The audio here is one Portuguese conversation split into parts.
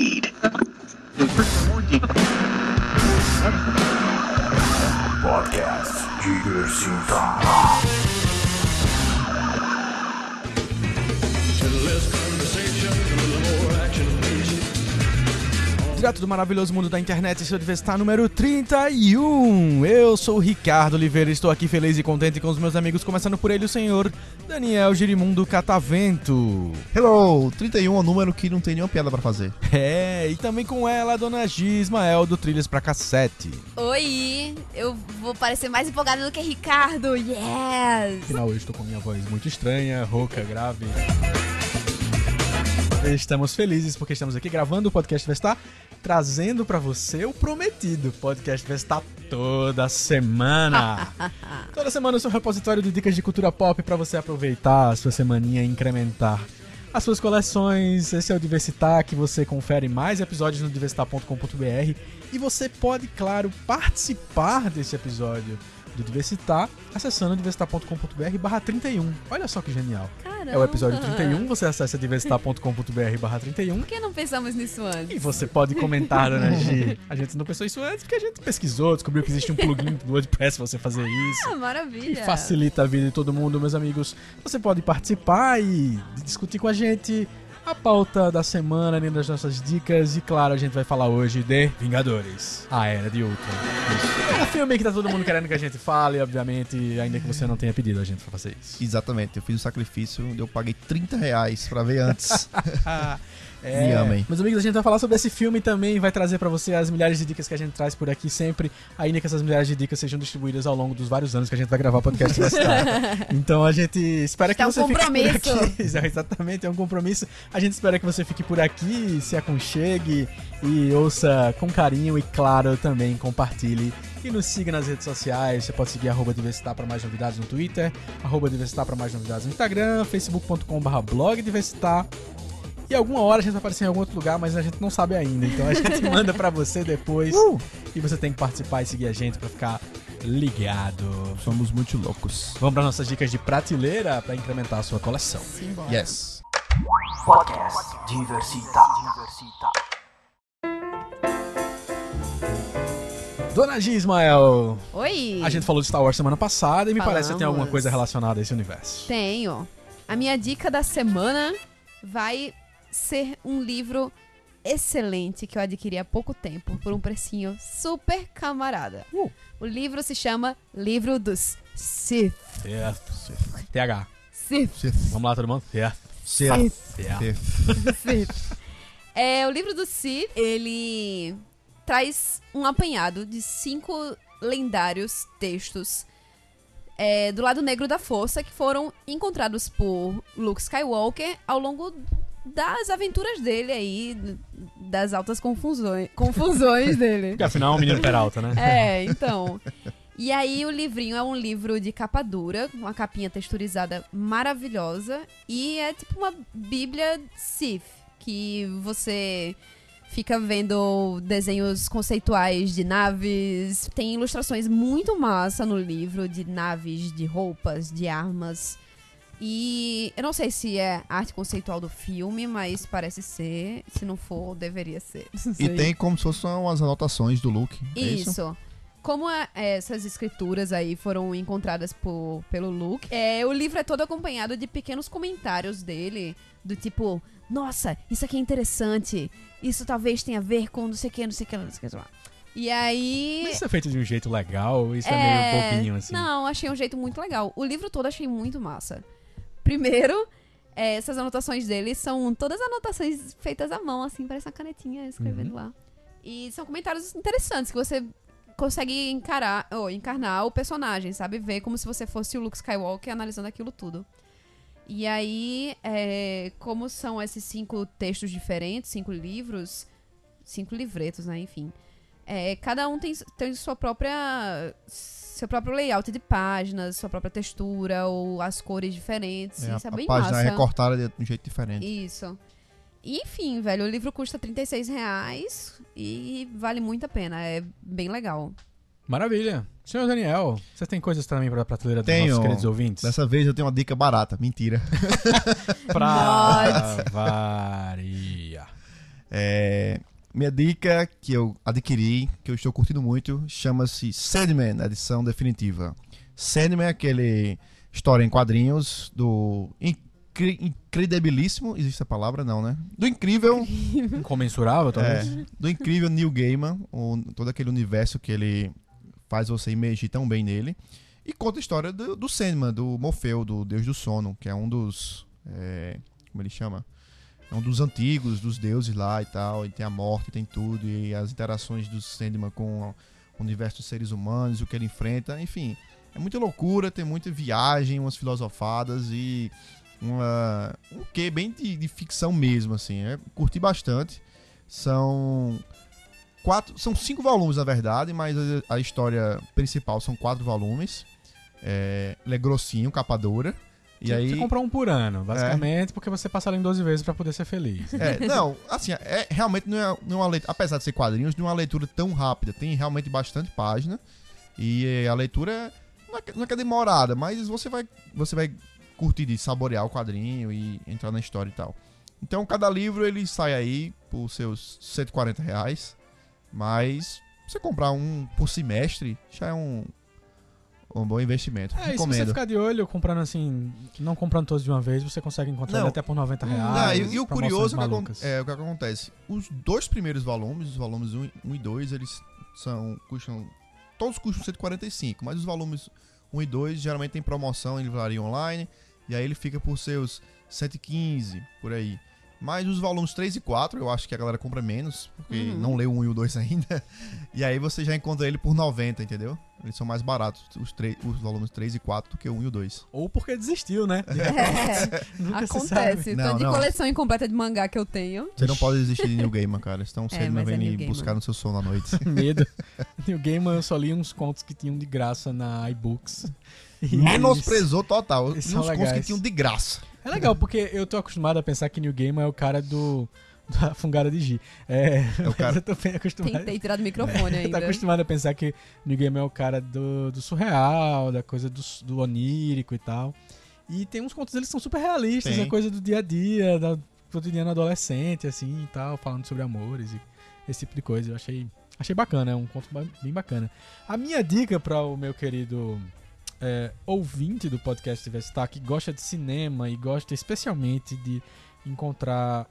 heed. Podcast Diversita. Direto do maravilhoso mundo da internet, seu Divestar número 31. Eu sou o Ricardo Oliveira e estou aqui feliz e contente com os meus amigos, começando por ele, o senhor Daniel Girimundo Catavento. Hello, 31 é um número que não tem nenhuma piada pra fazer. É, e também com ela, a dona Gismael do Trilhas pra Cassete. Oi, eu vou parecer mais empolgada do que Ricardo. Yes! Afinal, eu estou com minha voz muito estranha, rouca, grave. Estamos felizes porque estamos aqui gravando o Podcast Vestar, trazendo pra você o prometido Podcast Vestar toda semana. toda semana o seu repositório de dicas de cultura pop pra você aproveitar a sua semaninha e incrementar as suas coleções. Esse é o Diversitar, que você confere mais episódios no diversitar.com.br e você pode, claro, participar desse episódio do Diversitar acessando diversitar.com.br barra 31. Olha só que genial. Caramba. É o episódio 31, você acessa diversitar.com.br barra 31 Por que não pensamos nisso antes? e você pode comentar, né, Gi? A gente não pensou isso antes porque a gente pesquisou, descobriu que existe um plugin do WordPress pra você fazer isso. Ah, E maravilha. facilita a vida de todo mundo, meus amigos. Você pode participar e discutir com a gente a pauta da semana, além das nossas dicas. E claro, a gente vai falar hoje de Vingadores, a Era de Ultron. É um filme que tá todo mundo querendo que a gente fale, obviamente, ainda que você não tenha pedido a gente pra fazer isso. Exatamente, eu fiz o sacrifício, eu paguei 30 reais pra ver antes. É, Me amem. Meus amigos, a gente vai falar sobre esse filme e também vai trazer pra você as milhares de dicas que a gente traz por aqui sempre, ainda que essas milhares de dicas sejam distribuídas ao longo dos vários anos que a gente vai gravar o podcast. Então a gente espera que É um você fique por compromisso. aqui. Exatamente, é um compromisso. A gente espera que você fique por aqui, se aconchegue e ouça com carinho e, claro, também compartilhe. E nos siga nas redes sociais. Você pode seguir arroba Diversitar para mais novidades no Twitter, arroba Diversitar para mais novidades no Instagram, facebook.com.br blog Diversitar. E alguma hora a gente vai aparecer em algum outro lugar, mas a gente não sabe ainda. Então a gente manda pra você depois. E você tem que participar e seguir a gente pra ficar ligado. Somos muito loucos. Vamos para nossas dicas de prateleira pra incrementar a sua coleção. Simbora. Yes. Podcast Diversita. Dona G, Ismael, Oi. a gente falou de Star Wars semana passada e me parece que tem alguma Falamos. coisa relacionada a esse universo. Tenho. A minha dica da semana vai ser um livro excelente que eu adquiri há pouco tempo por um precinho super camarada. Uh. O livro se chama Livro dos Sith. Certo. TH. Sith. Vamos lá, todo mundo? Certo. Certo. Certo. Sith. É, o livro do Sith, ele traz um apanhado de cinco lendários textos é, do lado negro da força que foram encontrados por Luke Skywalker ao longo das aventuras dele aí, das altas confusões, confusões dele. Porque afinal é um menino peralta, né? É, então. E aí o livrinho é um livro de capa dura, com uma capinha texturizada maravilhosa. E é tipo uma bíblia Sith, que você fica vendo desenhos conceituais de naves. Tem ilustrações muito massa no livro, de naves, de roupas, de armas. E eu não sei se é arte conceitual do filme, mas parece ser. Se não for, deveria ser. E tem como se fossem umas anotações do Luke. é Isso. isso? Como a- essas escrituras aí foram encontradas por, pelo Luke, é, o livro é todo acompanhado de pequenos comentários dele, do tipo, nossa, isso aqui é interessante, isso talvez tenha a ver com não sei o que, não sei o que, não sei o que. lá." E aí. Mas isso é feito de um jeito legal, isso é, meio bobinho, assim. Não, achei um jeito muito legal. O livro todo achei muito massa. Primeiro, é, essas anotações dele são todas anotações feitas à mão, assim, parece uma canetinha escrevendo lá. E são comentários interessantes que você consegue encarar, ou encarnar o personagem, sabe? Ver como se você fosse o Luke Skywalker analisando aquilo tudo. E aí, é, como são esses cinco textos diferentes, cinco livros, cinco livretos, né? Enfim. É, cada um tem, tem sua própria. Seu próprio layout de páginas, sua própria textura, ou as cores diferentes. É, Isso é a, bem a página massa. é recortada de um jeito diferente. Isso. E, enfim, velho, o livro custa 36 reais e vale muito a pena. É bem legal. Maravilha. Senhor Daniel, você tem coisas também pra prateleira dos Tenho. nossos queridos ouvintes? Dessa vez eu tenho uma dica barata. Mentira. Pra varia. É, minha dica que eu adquiri, que eu estou curtindo muito, chama-se Sandman, edição definitiva. Sandman é aquele história em quadrinhos do incri incredibilíssimo, existe a palavra não, né? Do incrível, Incomensurável, talvez. é, do incrível Neil Gaiman, o, todo aquele universo que ele faz você imergir tão bem nele. E conta a história do, do Sandman, do Morfeu, do Deus do Sono, que é um dos. é, como ele chama? É um dos antigos, dos deuses lá e tal. E tem a morte, tem tudo. E as interações do Sandman com o universo dos seres humanos, o que ele enfrenta. Enfim, é muita loucura, tem muita viagem, umas filosofadas e uma, um quê bem de, de ficção mesmo, assim. É, curti bastante. São quatro, são cinco volumes na verdade, mas a, a história principal são quatro volumes. É, ele é grossinho, capa dura. E Você- aí, Você comprou um por ano, basicamente, porque você passa além 12 vezes pra poder ser feliz. é, não, assim, é, realmente não é, não é uma leitura, apesar de ser quadrinhos, não é uma leitura tão rápida. Tem realmente bastante página. E eh, a leitura não é, não é que é demorada, mas você vai, você vai curtir de saborear o quadrinho e entrar na história e tal. Então, cada livro ele sai aí por seus 140 reais. Mas você comprar um por semestre já é um, um bom investimento. É, e se você ficar de olho, comprando assim, não comprando todos de uma vez, você consegue encontrar Não. ele até por 90 Não, reais. e, e o curioso é que, é o que acontece. Os dois primeiros volumes, os volumes 1, e 2, eles são. custam. Todos custam 145, mas os volumes 1 e 2 geralmente tem promoção em livraria online. E aí ele fica por seus 115 por aí. Mas os volumes 3 e 4, eu acho que a galera compra menos, porque Uhum. não leu o 1 e o 2 ainda. E aí você já encontra ele por 90, entendeu? Eles são mais baratos, os, três- os volumes 3 e 4, do que o 1 e o 2. Ou porque desistiu, né? É, Nunca acontece. Não, Tanto de não. coleção incompleta de mangá que eu tenho. Você não pode desistir de New Gamer, cara. Então você É, não mas vem é Gaiman. buscar no seu sono à noite. Medo. O Gamer eu só li uns contos que tinham de graça na iBooks. Menosprezou total. Uns contos que tinham de graça. É legal, porque eu tô acostumado a pensar que New Gamer é o cara do. Da fungada de G. É, É o cara- eu tô bem acostumado. Tentei tirar do microfone tá ainda. acostumado a pensar que New Gamer é o cara do, do surreal, da coisa do, do onírico e tal. E tem uns contos deles que são super realistas, Tem. é coisa do dia a dia, da cotidiano adolescente, assim e tal, falando sobre amores e esse tipo de coisa. Eu achei, achei bacana, é um conto bem bacana. A minha dica para o meu querido é, ouvinte do podcast Vestar, que gosta de cinema e gosta especialmente de encontrar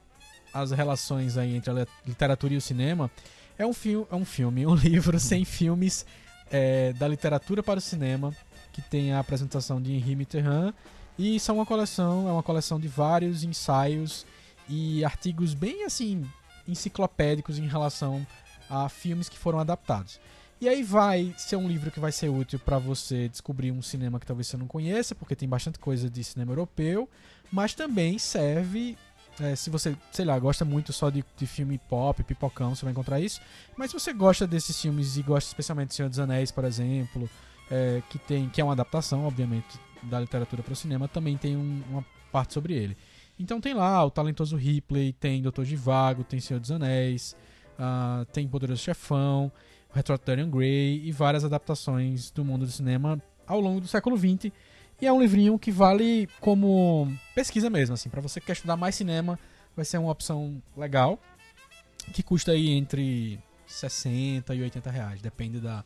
as relações aí entre a literatura e o cinema, é um, fil é um filme, um livro sem filmes é, da literatura para o cinema, que tem a apresentação de Henri Mitterrand, e isso é uma coleção, é uma coleção de vários ensaios e artigos bem assim enciclopédicos em relação a filmes que foram adaptados. E aí vai ser um livro que vai ser útil para você descobrir um cinema que talvez você não conheça, porque tem bastante coisa de cinema europeu, mas também serve é, se você, sei lá, gosta muito só de, de filme pop, pipocão, você vai encontrar isso. Mas se você gosta desses filmes e gosta especialmente de Senhor dos Anéis, por exemplo, é, que tem que é uma adaptação, obviamente, da literatura para o cinema, também tem um- uma parte sobre ele. Então tem lá o talentoso Ripley, tem Doutor Divago, tem Senhor dos Anéis, ah, tem Poderoso Chefão, Retro Dorian Gray e várias adaptações do mundo do cinema ao longo do século XX. E é um livrinho que vale como pesquisa mesmo, assim, para você que quer estudar mais cinema, vai ser uma opção legal, que custa aí entre 60 e 80 reais, depende da,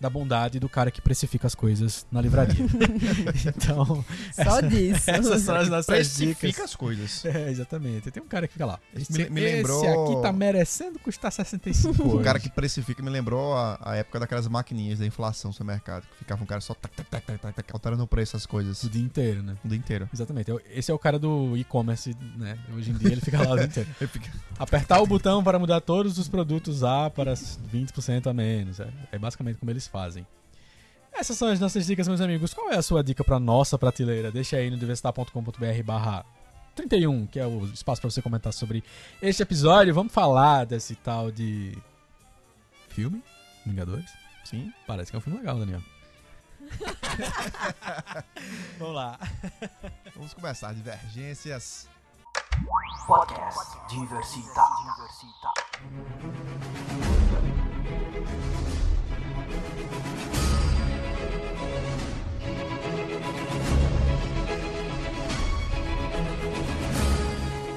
da bondade do cara que precifica as coisas na livraria. então, Só disso. essas são as nossas Precifica dicas. as coisas. É, exatamente. Tem um cara que fica lá. Esse me- me lembrou- esse aqui tá merecendo custar 65 O cara que precifica me lembrou a, a época daquelas maquininhas da inflação no supermercado. Que ficava um cara só tac, tac, tac, tac, tac, tac, alterando o preço das coisas o dia inteiro, né? o dia inteiro. Exatamente. Esse é o cara do e-commerce, né? Hoje em dia ele fica lá o dia inteiro. Ele fica- Apertar o botão para mudar todos os produtos A para 20% a menos. É, é basicamente como eles fazem. Essas são as nossas dicas, meus amigos. Qual é a sua dica para nossa prateleira? Deixa aí no diversitar.com.br barra 31, que é o espaço para você comentar sobre este episódio. Vamos falar desse tal de filme? Vingadores? Sim. Parece que é um filme legal, Daniel. Vamos lá. Vamos começar. Divergências. Podcast Diversita.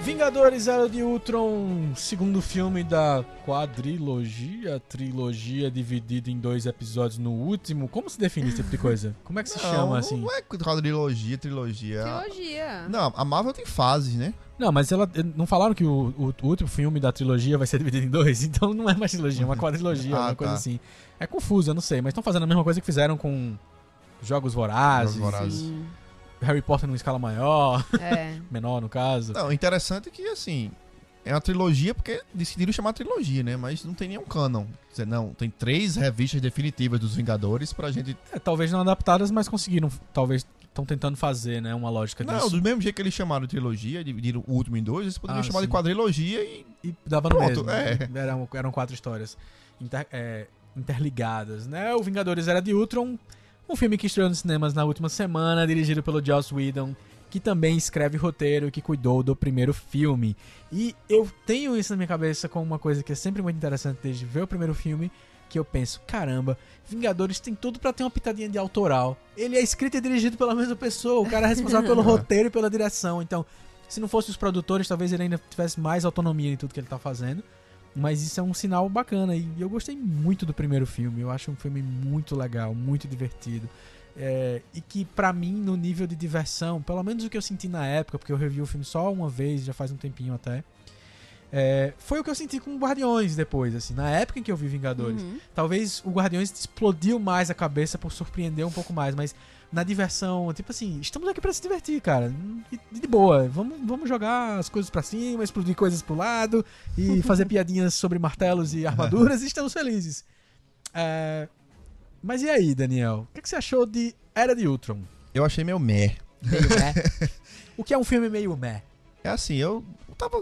Vingadores Era de Ultron, segundo filme da quadrilogia, trilogia dividida em dois episódios no último. Como se define esse tipo de coisa? Como é que se Não, chama assim? Não é quadrilogia, trilogia. Trilogia. Não, a Marvel tem fases, né? Não, mas ela não falaram que o, o, o último filme da trilogia vai ser dividido em dois, então não é mais trilogia, é uma quadrilogia, Ah, uma coisa tá. assim. É confuso, eu não sei, mas estão fazendo a mesma coisa que fizeram com Jogos Vorazes, Jogos Vorazes. Sim. Harry Potter numa escala maior, É. menor no caso. Não, interessante é que, assim, é uma trilogia porque decidiram chamar trilogia, né? Mas não tem nenhum canon. Quer dizer, não, tem três revistas definitivas dos Vingadores pra gente... É, talvez não adaptadas, mas conseguiram, talvez estão tentando fazer, né, uma lógica Não, disso. do mesmo jeito que eles chamaram de trilogia, dividiram o último em dois, eles poderiam Ah, chamar sim. de quadrilogia e... E dava no Pronto, mesmo. é. Eram, eram quatro histórias inter- é, interligadas, né? O Vingadores Era de Ultron, um filme que estreou nos cinemas na última semana, dirigido pelo Joss Whedon, que também escreve roteiro e que cuidou do primeiro filme. E eu tenho isso na minha cabeça como uma coisa que é sempre muito interessante desde ver o primeiro filme, que eu penso, caramba, Vingadores tem tudo pra ter uma pitadinha de autoral. Ele é escrito e dirigido pela mesma pessoa, o cara é responsável pelo roteiro e pela direção. Então, se não fosse os produtores, talvez ele ainda tivesse mais autonomia em tudo que ele tá fazendo. Mas isso é um sinal bacana e eu gostei muito do primeiro filme. Eu acho um filme muito legal, muito divertido. É, e que pra mim, no nível de diversão, pelo menos o que eu senti na época, porque eu revi o filme só uma vez, já faz um tempinho até. é, foi o que eu senti com Guardiões depois, assim, na época em que eu vi Vingadores. Uhum. Talvez o Guardiões explodiu mais a cabeça por surpreender um pouco mais, mas na diversão, tipo assim, estamos aqui pra se divertir, cara. E de boa, vamos, vamos jogar as coisas pra cima, explodir coisas pro lado e fazer piadinhas sobre martelos e armaduras e estamos felizes. É, Mas e aí, Daniel? O que, que você achou de Era de Ultron? Eu achei meio meh. Meio meh? o que é um filme meio meh? É assim, eu tava...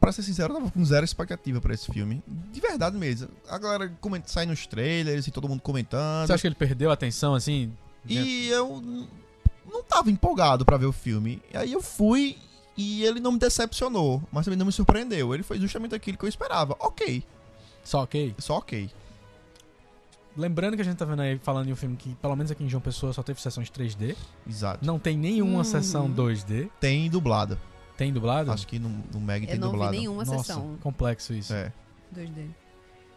Pra ser sincero, eu tava com zero expectativa pra esse filme. De verdade mesmo. A galera comenta, sai nos trailers e todo mundo comentando. Você acha que ele perdeu a atenção, assim? E eu não tava empolgado pra ver o filme. E aí eu fui e ele não me decepcionou, mas também não me surpreendeu. Ele foi justamente aquilo que eu esperava. Ok, Só ok? só ok. Lembrando que a gente tá vendo aí falando de um filme que, pelo menos aqui em João Pessoa, só teve sessões 3D. Exato. Não tem nenhuma Uhum. sessão 2D. Tem dublado. Tem dublado? Acho que no, no Meg Eu tem não vi dublado. nenhuma Nossa, sessão complexo isso. É. 2D.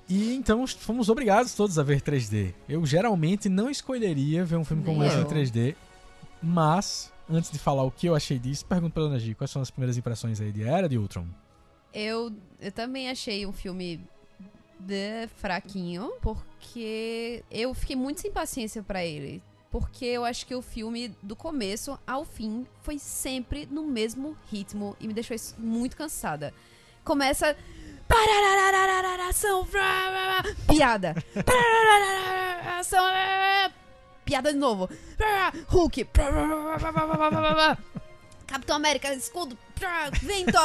E então fomos obrigados todos a ver 3D. Eu geralmente não escolheria ver um filme como esse em eu. 3D, mas antes de falar o que eu achei disso, pergunto pra Ana G, quais são as primeiras impressões aí de Era de Ultron? Eu, eu também achei um filme de fraquinho, porque eu fiquei muito sem paciência pra ele. Porque eu acho que o filme, do começo ao fim, foi sempre no mesmo ritmo e me deixou muito cansada. Começa. Ação. Piada. Piada de novo. Hulk. Capitão América, escudo. Vento.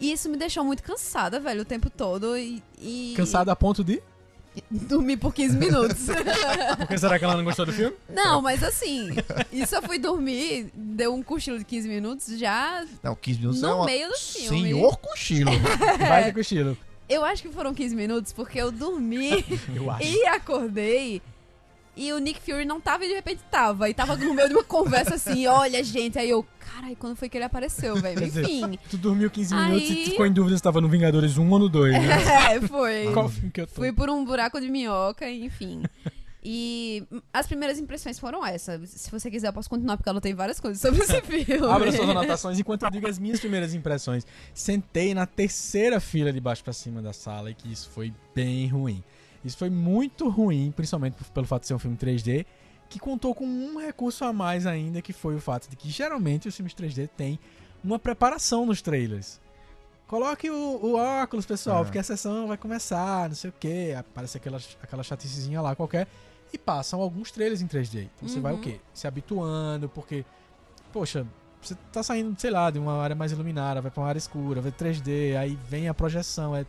Isso me deixou muito cansada, velho, o tempo todo. E. e- Cansado a ponto de? Dormi por 15 minutos. Por que será que ela não gostou do filme? Não, mas assim, isso eu fui dormir, deu um cochilo de 15 minutos já. Não, 15 minutos No é uma... meio do filme. Senhor cochilo. Vai com estilo. Eu acho que foram 15 minutos porque eu dormi Eu e acordei. E o Nick Fury não tava e de repente tava. E tava no meio de uma conversa assim: olha, gente. Aí eu, carai, quando foi que ele apareceu, velho? Enfim. Tu dormiu 15 minutos Aí- e ficou em dúvida se tava no Vingadores 1 ou no 2, né? É, foi. Qual filme que eu tô? Fui por um buraco de minhoca, enfim. E as primeiras impressões foram essas. Se você quiser, eu posso continuar, porque eu anotei várias coisas sobre esse filme. Abra suas anotações enquanto eu digo as minhas primeiras impressões. Sentei na terceira fila de baixo pra cima da sala e que isso foi bem ruim. Isso foi muito ruim, principalmente pelo fato de ser um filme 3D, que contou com um recurso a mais ainda, que foi o fato de que geralmente os filmes 3D têm uma preparação nos trailers. Coloque o, o óculos, pessoal, É. porque a sessão vai começar, não sei o que, aparece aquela, aquela chaticezinha lá qualquer, e passam alguns trailers em 3D. Então você vai o Uhum. quê? Se habituando, porque, poxa, você tá saindo, sei lá, de uma área mais iluminada, vai pra uma área escura, vai 3D, aí vem a projeção, é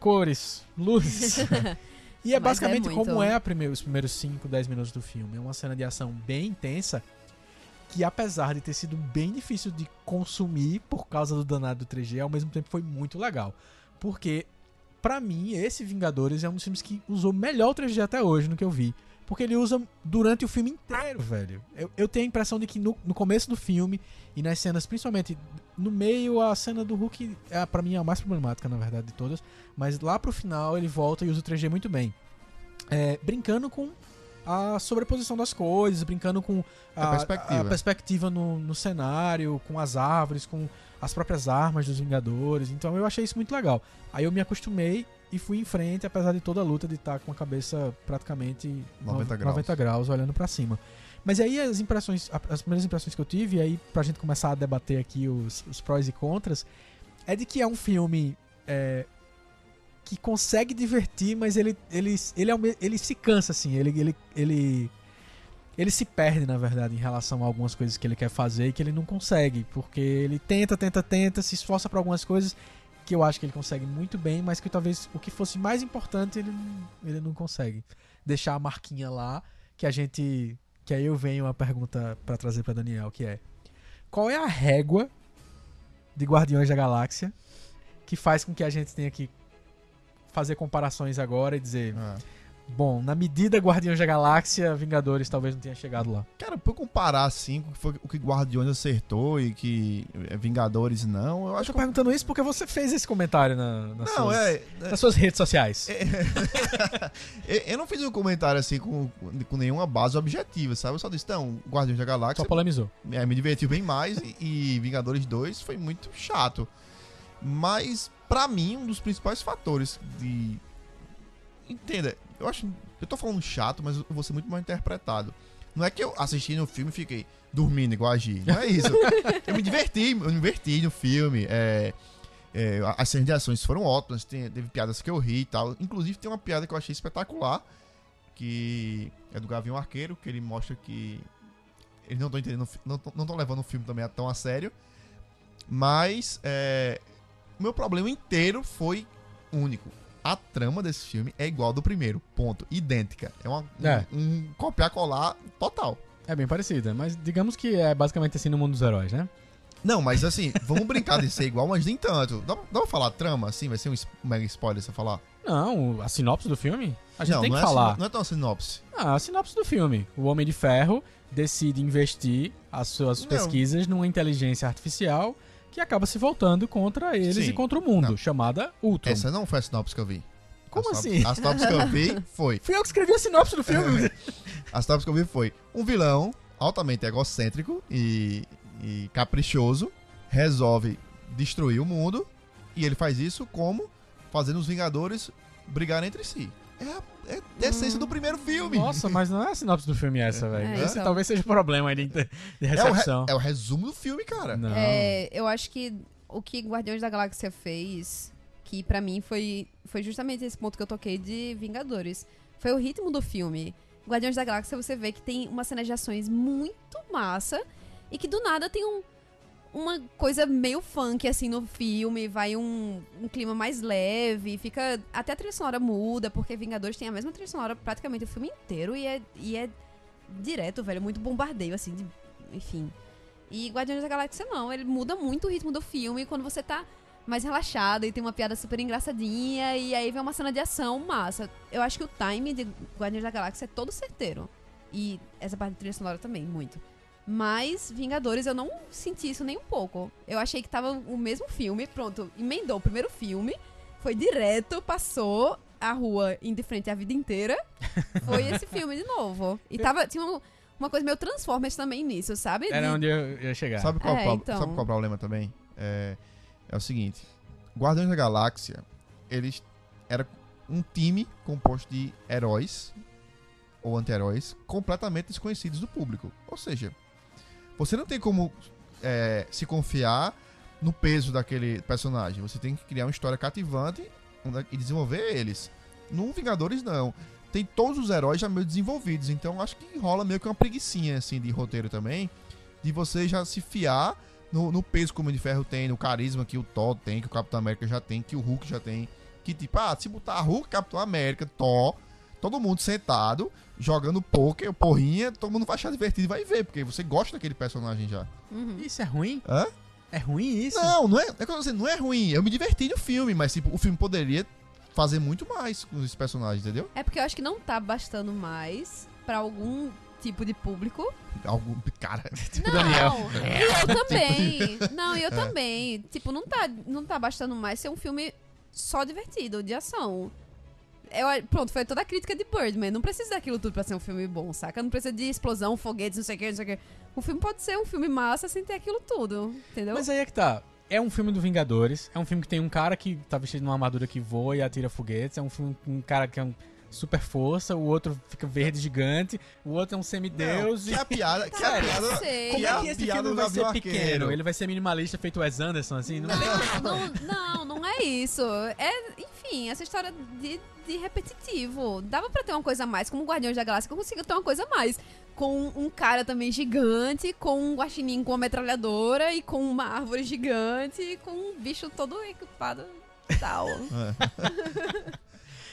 cores, luzes. e é Mas é basicamente muito. como é os primeiros 5, 10 minutos do filme. É uma cena de ação bem intensa, que apesar de ter sido bem difícil de consumir por causa do danado do 3G, ao mesmo tempo foi muito legal. Porque, pra mim, esse Vingadores é um dos filmes que usou melhor o 3G até hoje no que eu vi. Porque ele usa durante o filme inteiro, velho. Eu, eu tenho a impressão de que no, no começo do filme e nas cenas, principalmente no meio, a cena do Hulk é para mim é a mais problemática, na verdade, de todas. Mas lá pro final ele volta e usa o 3G muito bem. É, brincando com a sobreposição das coisas, brincando com A a, perspectiva. a perspectiva no, no cenário, com as árvores, com as próprias armas dos Vingadores. Então eu achei isso muito legal. Aí eu me acostumei e fui em frente, apesar de toda a luta de estar com a cabeça praticamente 90 no- graus. 90 graus olhando pra cima. Mas aí as impressões, as primeiras impressões que eu tive, e aí pra gente começar a debater aqui os, os prós e contras, é de que é um filme é, que consegue divertir, mas ele, ele, ele, é um me- ele se cansa, assim, ele, ele, ele, ele se perde, na verdade, em relação a algumas coisas que ele quer fazer e que ele não consegue, porque ele tenta, tenta, tenta, se esforça pra algumas coisas que eu acho que ele consegue muito bem, mas que talvez o que fosse mais importante ele ele não consegue. Deixar a marquinha lá, que a gente. Que aí eu venho uma pergunta pra trazer pra Daniel, que é: Qual é a régua de Guardiões da Galáxia que faz com que a gente tenha que fazer comparações agora e dizer, Ah. Bom, na medida Guardiões da Galáxia, Vingadores talvez não tenha chegado lá. Cara, pra eu comparar assim com o que foi- o que Guardiões acertou e que é, Vingadores não, eu Eu acho tô perguntando isso porque você fez esse comentário na, nas, Não, suas, é. nas suas redes sociais. Eu eu não fiz um comentário assim com, com nenhuma base objetiva, sabe? Eu só disse, não, Guardiões da Galáxia Só polemizou. é, me divertiu bem mais e, e Vingadores 2 foi muito chato. Mas, pra mim, um dos principais fatores de. Entenda, eu acho. Eu tô falando chato, mas eu vou ser muito mal interpretado. Não é que eu assisti no filme e fiquei dormindo igual a Gi. Não é isso. eu me diverti, eu me diverti no filme. É, é, as cenas de ações foram ótimas, tem- teve piadas que eu ri e tal. Inclusive tem uma piada que eu achei espetacular, que é do Gavião Arqueiro, que ele mostra que eles não estão entendendo, não estão levando o filme também tão a sério. Mas é, o meu problema inteiro foi único. A trama desse filme é igual ao do primeiro, ponto. Idêntica. É uma, um- É. um, copiar-colar total. É bem parecida, mas digamos que é basicamente assim no mundo dos heróis, né? Não, mas assim, vamos brincar de ser igual, mas nem tanto. Dá, dá pra falar trama, assim? Vai ser um mega spoiler você falar? Não, a sinopse do filme? A gente não, tem não que é falar. não é tão sinopse. Ah, a sinopse do filme. O Homem de Ferro decide investir as suas Não. pesquisas numa inteligência artificial que acaba se voltando contra eles Sim. e contra o mundo, Não. chamada Ultron. Essa não foi a sinopse que eu vi. Como a assim? A sinopse que eu vi foi. Fui eu que escrevi a sinopse do filme. A sinopse que eu vi foi um vilão altamente egocêntrico e, e caprichoso resolve destruir o mundo e ele faz isso como fazendo os Vingadores brigarem entre si. É a, é a essência do primeiro filme. Nossa, mas não é a sinopse do filme essa, velho. É, Esse então. talvez seja o problema aí de, de é, o re- recepção. é o resumo do filme, cara. Não. É, eu acho que o que Guardiões da Galáxia fez, que pra mim foi, foi justamente esse ponto que eu toquei de Vingadores, foi o ritmo do filme. Guardiões da Galáxia você vê que tem uma cena de ações muito massa e que do nada tem um, uma coisa meio funk assim no filme, vai um, um clima mais leve, fica até a trilha sonora muda, porque Vingadores tem a mesma trilha sonora praticamente o filme inteiro e é, e é direto, velho, muito bombardeio assim, de- enfim. E Guardiões da Galáxia não, ele muda muito o ritmo do filme quando você tá mais relaxado e tem uma piada super engraçadinha e aí vem uma cena de ação massa. Eu acho que o time de Guardiões da Galáxia é todo certeiro. E essa parte de trilha sonora também, muito. Mas Vingadores eu não senti isso nem um pouco. Eu achei que tava o mesmo filme, pronto, emendou o primeiro filme, foi direto, passou a rua indo de frente a vida inteira. Foi esse filme de novo. E tava, tinha um- uma coisa meio Transformers também nisso, sabe? Era De- onde eu ia chegar. Sabe qual, É, o pro- então. sabe qual é o problema também? É, é o seguinte: Guardiões da Galáxia, eles era um time composto de heróis ou anti-heróis completamente desconhecidos do público. Ou seja, você não tem como é, se confiar no peso daquele personagem. Você tem que criar uma história cativante e desenvolver eles. No Vingadores, não. Tem todos os heróis já meio desenvolvidos. Então acho que rola meio que uma preguiçinha assim de roteiro também. De você já se fiar no, no peso que o Homem de Ferro tem, no carisma que o Thor tem, que o Capitão América já tem, que o Hulk já tem. Que tipo, ah, se botar Hulk, Capitão América, Thor, todo mundo sentado, jogando poker, porrinha, todo mundo vai achar divertido e vai ver, porque você gosta daquele personagem já. Uhum. Isso é ruim? Hã? É ruim isso? Não, não é, é, que eu dizendo, não é ruim. Eu me diverti no filme, mas tipo, o filme poderia fazer muito mais com esses personagens, entendeu? É porque eu acho que não tá bastando mais pra algum tipo de público. Algum, cara, Não, Daniel. e eu também. Não, e eu também. Tipo, não tá, não tá bastando mais ser um filme só divertido, de ação. Eu, pronto, foi toda a crítica de Birdman. Não precisa daquilo tudo pra ser um filme bom, saca? Não precisa de explosão, foguetes, não sei o que, não sei o que. O filme pode ser um filme massa sem ter aquilo tudo, entendeu? Mas aí é que tá. É um filme do Vingadores. É um filme que tem um cara que tá vestido numa armadura que voa e atira foguetes. É um filme com um cara que é um super força. O outro fica verde gigante. O outro é um semideus. que e... é a piada, que é a Cara, piada. eu sei. Como que é a que esse piada filme vai ser pequeno? Ele vai ser minimalista feito Wes Anderson, assim? Não, Não, não, não é isso. É, enfim, essa história de, de repetitivo. Dava pra ter uma coisa a mais, como Guardiões da Galáxia, que eu consigo ter uma coisa a mais. Com um cara também gigante, com um guaxinim com uma metralhadora e com uma árvore gigante e com um bicho todo equipado tal.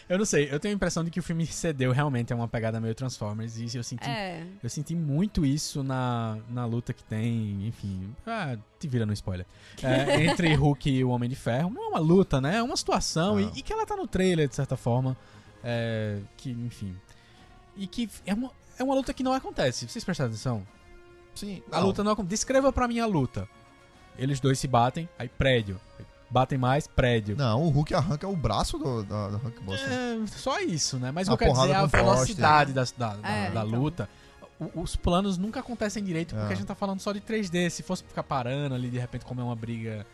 Eu não sei, eu tenho a impressão de que o filme cedeu realmente a uma pegada meio Transformers. E eu senti é. Eu senti muito isso na, na luta que tem, enfim. Ah, te vira no spoiler. É, entre Hulk e o Homem de Ferro. Não é uma luta, né? É uma situação. E, Não. e que ela tá no trailer, de certa forma. É, que, enfim. E que é uma, é uma luta que não acontece. Vocês prestaram atenção? Sim, A luta não acontece. Descreva pra mim a luta. Eles dois se batem, aí prédio. Batem mais, prédio. Não, o Hulk arranca o braço do, da, do Hulk Buster. É, só isso, né? Mas A eu quero dizer porrada a velocidade das- da, da, É, da então. luta. O- Os planos nunca acontecem direito porque É. a gente tá falando só de 3D. Se fosse ficar parando ali, de repente, como é uma briga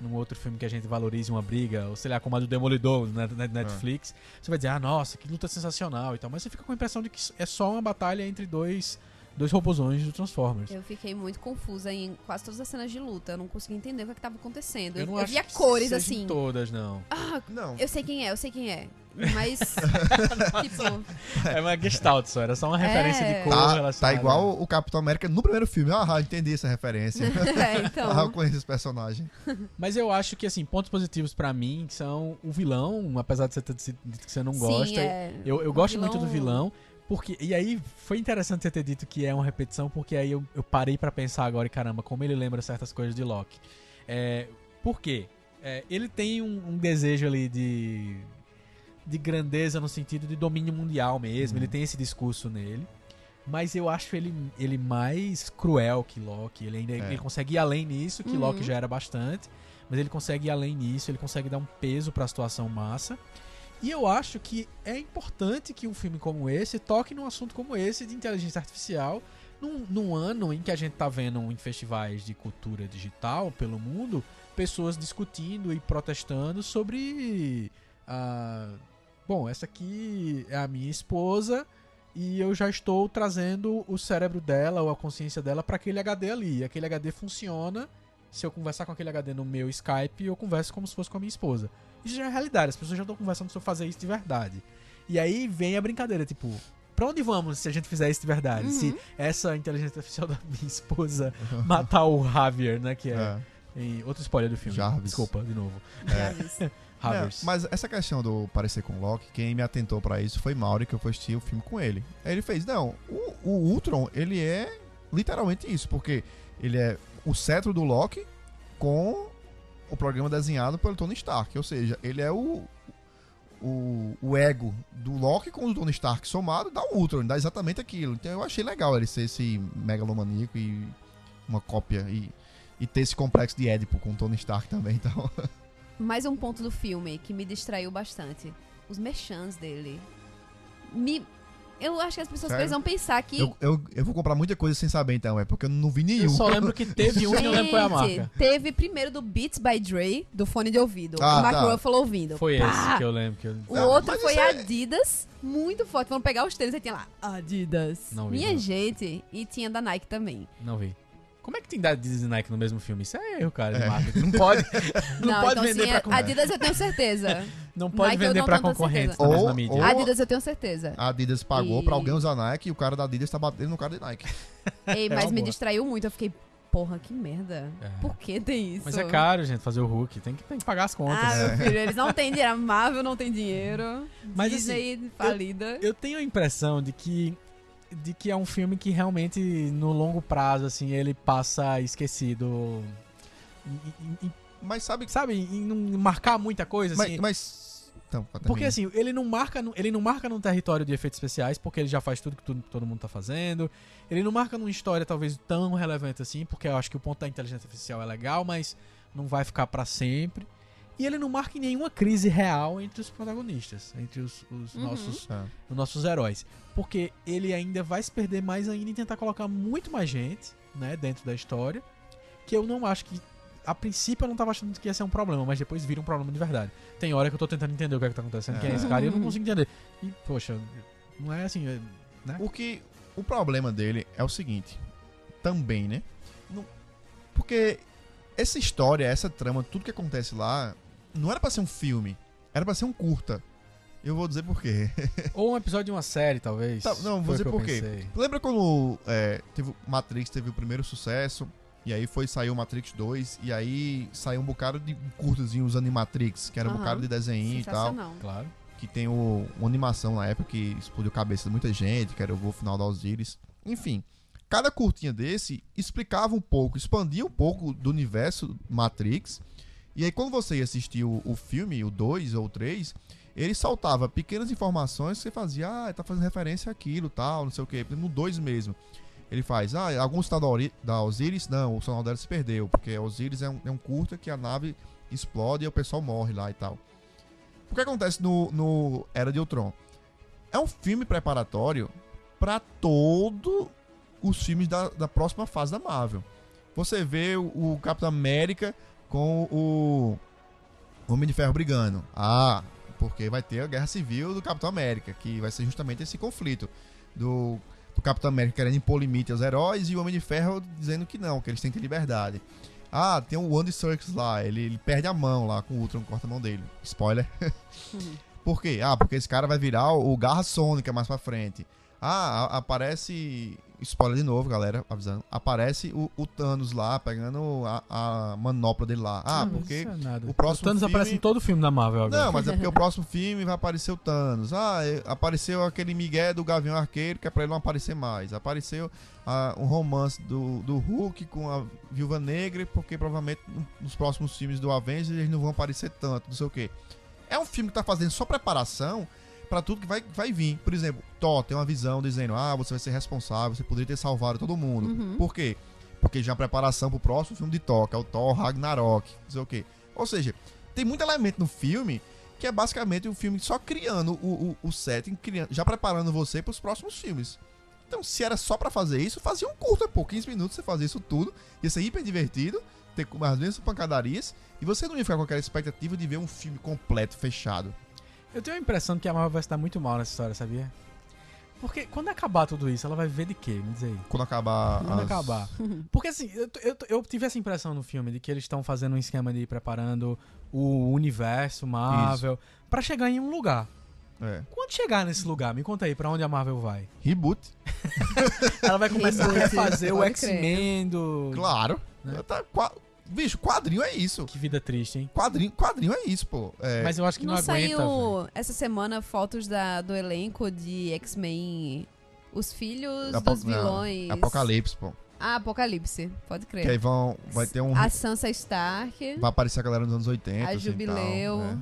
num outro filme que a gente valorize uma briga, ou sei lá, como a do Demolidor na, na Netflix, você vai dizer, ah, nossa, que luta sensacional e tal. Mas você fica com a impressão de que é só uma batalha entre dois, dois robozões do Transformers. Eu fiquei muito confusa em quase todas as cenas de luta. Eu não consegui entender o que, é que tava acontecendo. Eu Eu, não eu acho via que cores seja assim. em todas, não. Ah, Não. eu sei quem é, eu sei quem é. Mas, tipo, É uma gestalt só, era só uma referência É. de cor Tá, relacionada. tá igual o Capitão América no primeiro filme. Ah, entendi essa referência. é, ah, então. eu conheço esse personagem. Mas eu acho que, assim, pontos positivos pra mim são o vilão, apesar de você ter dito que você não gosta. Sim, é. Eu, eu O gosto muito do vilão. Porque, e aí, foi interessante você ter dito que é uma repetição, porque aí eu, eu parei pra pensar agora, e caramba, como ele lembra certas coisas de Loki. É, por quê? É, ele tem um, um desejo ali de, de grandeza no sentido de domínio mundial mesmo, Uhum. ele tem esse discurso nele. Mas eu acho ele, ele mais cruel que Loki. Ele ainda É. ele consegue ir além nisso, que Uhum. Loki já era bastante. Mas ele consegue ir além nisso, ele consegue dar um peso pra situação massa. E eu acho que é importante que um filme como esse toque num assunto como esse de inteligência artificial, num, num ano em que a gente tá vendo em festivais de cultura digital pelo mundo, pessoas discutindo e protestando sobre. a bom, essa aqui é a minha esposa e eu já estou trazendo o cérebro dela ou a consciência dela para aquele HD ali. Aquele HD funciona. Se eu conversar com aquele HD no meu Skype, eu converso como se fosse com a minha esposa. Isso já é realidade, as pessoas já estão conversando sobre fazer isso de verdade. E aí vem a brincadeira, tipo, pra onde vamos se a gente fizer isso de verdade? Uhum. Se essa inteligência artificial da minha esposa matar o Javier, né? Que é, É. em- outro spoiler do filme. Jarvis. Desculpa, de novo. Javiers. É, mas essa questão do parecer com o Loki, quem me atentou pra isso foi Mauri, que eu fui assistir o filme com ele. Aí ele fez, não, o, o Ultron, ele é literalmente isso, porque ele é o cetro do Loki com o programa desenhado pelo Tony Stark. Ou seja, ele é o, o, o ego do Loki com o Tony Stark somado, dá um Ultron, dá exatamente aquilo. Então eu achei legal ele ser esse megalomaníaco e uma cópia e, e ter esse complexo de Édipo com o Tony Stark também, então... Mais um ponto do filme que me distraiu bastante. Os merchans dele. Me... Eu acho que as pessoas Sério? precisam pensar que... Eu, eu, eu vou comprar muita coisa sem saber, então, é porque eu não vi nenhum. Eu só lembro que teve um e não lembro qual é a marca. Teve primeiro do Beats by Dre, do fone de ouvido. Ah, o Mark tá. Ruffalo ouvindo. Foi Pá! esse que eu lembro. Que eu... O Não, outro foi é- Adidas, muito forte. Vamos pegar os tênis e tinha lá, Adidas. Não vi, Minha não. gente. E tinha da Nike também. Não vi. Como é que tem da Adidas e Nike no mesmo filme? Isso é erro, cara, de É. marketing. Não pode, não pode então vender sim, pra é- con- Adidas eu tenho certeza. Não pode Nike eu vender não pra na mesma Ou- mídia. ou- Adidas eu tenho certeza. A Adidas pagou E- pra alguém usar Nike e o cara da Adidas tá batendo no cara de Nike. Ei, mas uma me boa. distraiu muito. Eu fiquei, porra, que merda. É. Por que tem isso? Mas é caro, gente, fazer o Hulk. Tem que, tem que pagar as contas. Ah, meu filho, eles não têm dinheiro. A Marvel não tem dinheiro. Mas, Disney falida. Eu tenho a impressão de que de que é um filme que realmente no longo prazo assim ele passa esquecido. Em- em- Mas sabe. sabe, em não marcar muita coisa Mas, assim. mas Então, Porque assim, ele não marca ele não marca num território de efeitos especiais, porque ele já faz tudo que tudo- todo mundo tá fazendo. Ele não marca numa história talvez tão relevante assim, porque eu acho que o ponto da inteligência artificial é legal, mas não vai ficar pra sempre. E ele não marca em nenhuma crise real entre os protagonistas, entre os, os Uhum. nossos, É. os nossos heróis. Porque ele ainda vai se perder mais ainda em tentar colocar muito mais gente, né, dentro da história. Que eu não acho que. A princípio eu não tava achando que ia ser um problema, mas depois vira um problema de verdade. Tem hora que eu tô tentando entender o que é que tá acontecendo, quem é esse cara, e eu não consigo entender. E, poxa, não é assim. é- né? O que. O problema dele é o seguinte. Também, né? Não- porque essa história, essa trama, tudo que acontece lá, não era pra ser um filme. Era pra ser um curta. Eu vou dizer por quê. Ou um episódio de uma série, talvez. Tá, não, vou dizer por quê. pensei. Lembra quando é, teve, o Matrix teve o primeiro sucesso? E aí foi saiu o Matrix 2, e aí saiu um bocado de curtazinhos Animatrix, que era um bocado de desenho e tal. Claro. que tem o, uma animação na época que explodiu a cabeça de muita gente, que era o voo final da Osiris. Enfim, cada curtinha desse explicava um pouco, expandia um pouco do universo Matrix. E aí, quando você ia assistir o, o filme, o 2 ou o 3, ele saltava pequenas informações que você fazia, ah, tá fazendo referência àquilo, tal, não sei o que. No 2 mesmo. Ele faz, ah, algum sinal da, da Osiris? Não, o sinal dela se perdeu, porque Osiris é um, é um curta que a nave explode e o pessoal morre lá e tal. O que acontece no, no Era de Ultron? É um filme preparatório para todos os filmes da, da próxima fase da Marvel. Você vê o, o Capitão América com o Homem de Ferro brigando. Ah, porque vai ter a Guerra Civil do Capitão América, que vai ser justamente esse conflito do, do Capitão América querendo impor limite aos heróis e o Homem de Ferro dizendo que não, que eles têm que ter liberdade. Ah, tem o Andy Serkis lá, ele, ele perde a mão lá com o Ultron, corta a mão dele. Spoiler. Por quê? Ah, porque esse cara vai virar o, o Garra Sônica mais pra frente. Ah, a- aparece. Spoiler de novo, galera, avisando. Aparece o, o Thanos lá, pegando a, a manopla dele lá. Ah, Não, porque. isso é nada. o próximo Thanos filme- aparece em todo filme da Marvel agora. Não, mas é porque o próximo filme vai aparecer o Thanos. Ah, é- apareceu aquele Miguel do Gavião Arqueiro, que é pra ele não aparecer mais. Apareceu ah, um romance do, do Hulk com a Viúva Negra, porque provavelmente nos próximos filmes do Avengers eles não vão aparecer tanto, não sei o quê. É um filme que tá fazendo só preparação pra tudo que vai, vai vir. Por exemplo, Thor tem uma visão dizendo: ah, você vai ser responsável, você poderia ter salvado todo mundo. Uhum. Por quê? Porque já é uma preparação pro próximo filme de Thor, que é o Thor Ragnarok, não sei o quê. Ou seja, tem muito elemento no filme que é basicamente o filme só criando o, o, o setting, criando, já preparando você pros próximos filmes. Então, se era só pra fazer isso, fazia um curto, pô, 15 minutos você fazia isso tudo, ia ser hiper divertido, ter as mesmas pancadarias, e você não ia ficar com aquela expectativa de ver um filme completo, fechado. Eu tenho a impressão que a Marvel vai se dar muito mal nessa história, sabia? Porque quando acabar tudo isso, ela vai ver de quê? Me diz aí. Quando acabar. Quando as- acabar. Porque assim, eu, eu, eu tive essa impressão no filme de que eles estão fazendo um esquema de ir preparando o universo Marvel pra chegar em um lugar. É. Quando chegar nesse lugar, me conta aí pra onde a Marvel vai. Reboot, Ela vai começar a Reboot, refazer o. X-Men do. claro. Né? Tá, Bicho, quadrinho é isso. Que vida triste, hein? Quadrinho, quadrinho é isso, pô. É, Mas eu acho que não, Não, aguenta. saiu essa semana fotos da, do elenco de X-Men. Os filhos Apo- dos não, vilões. Apocalipse, pô. Ah, Apocalipse, pode Que aí crer. vão. Vai ter um. A Sansa Stark. Vai aparecer a galera nos anos 80. A assim, Jubileu. tal, né?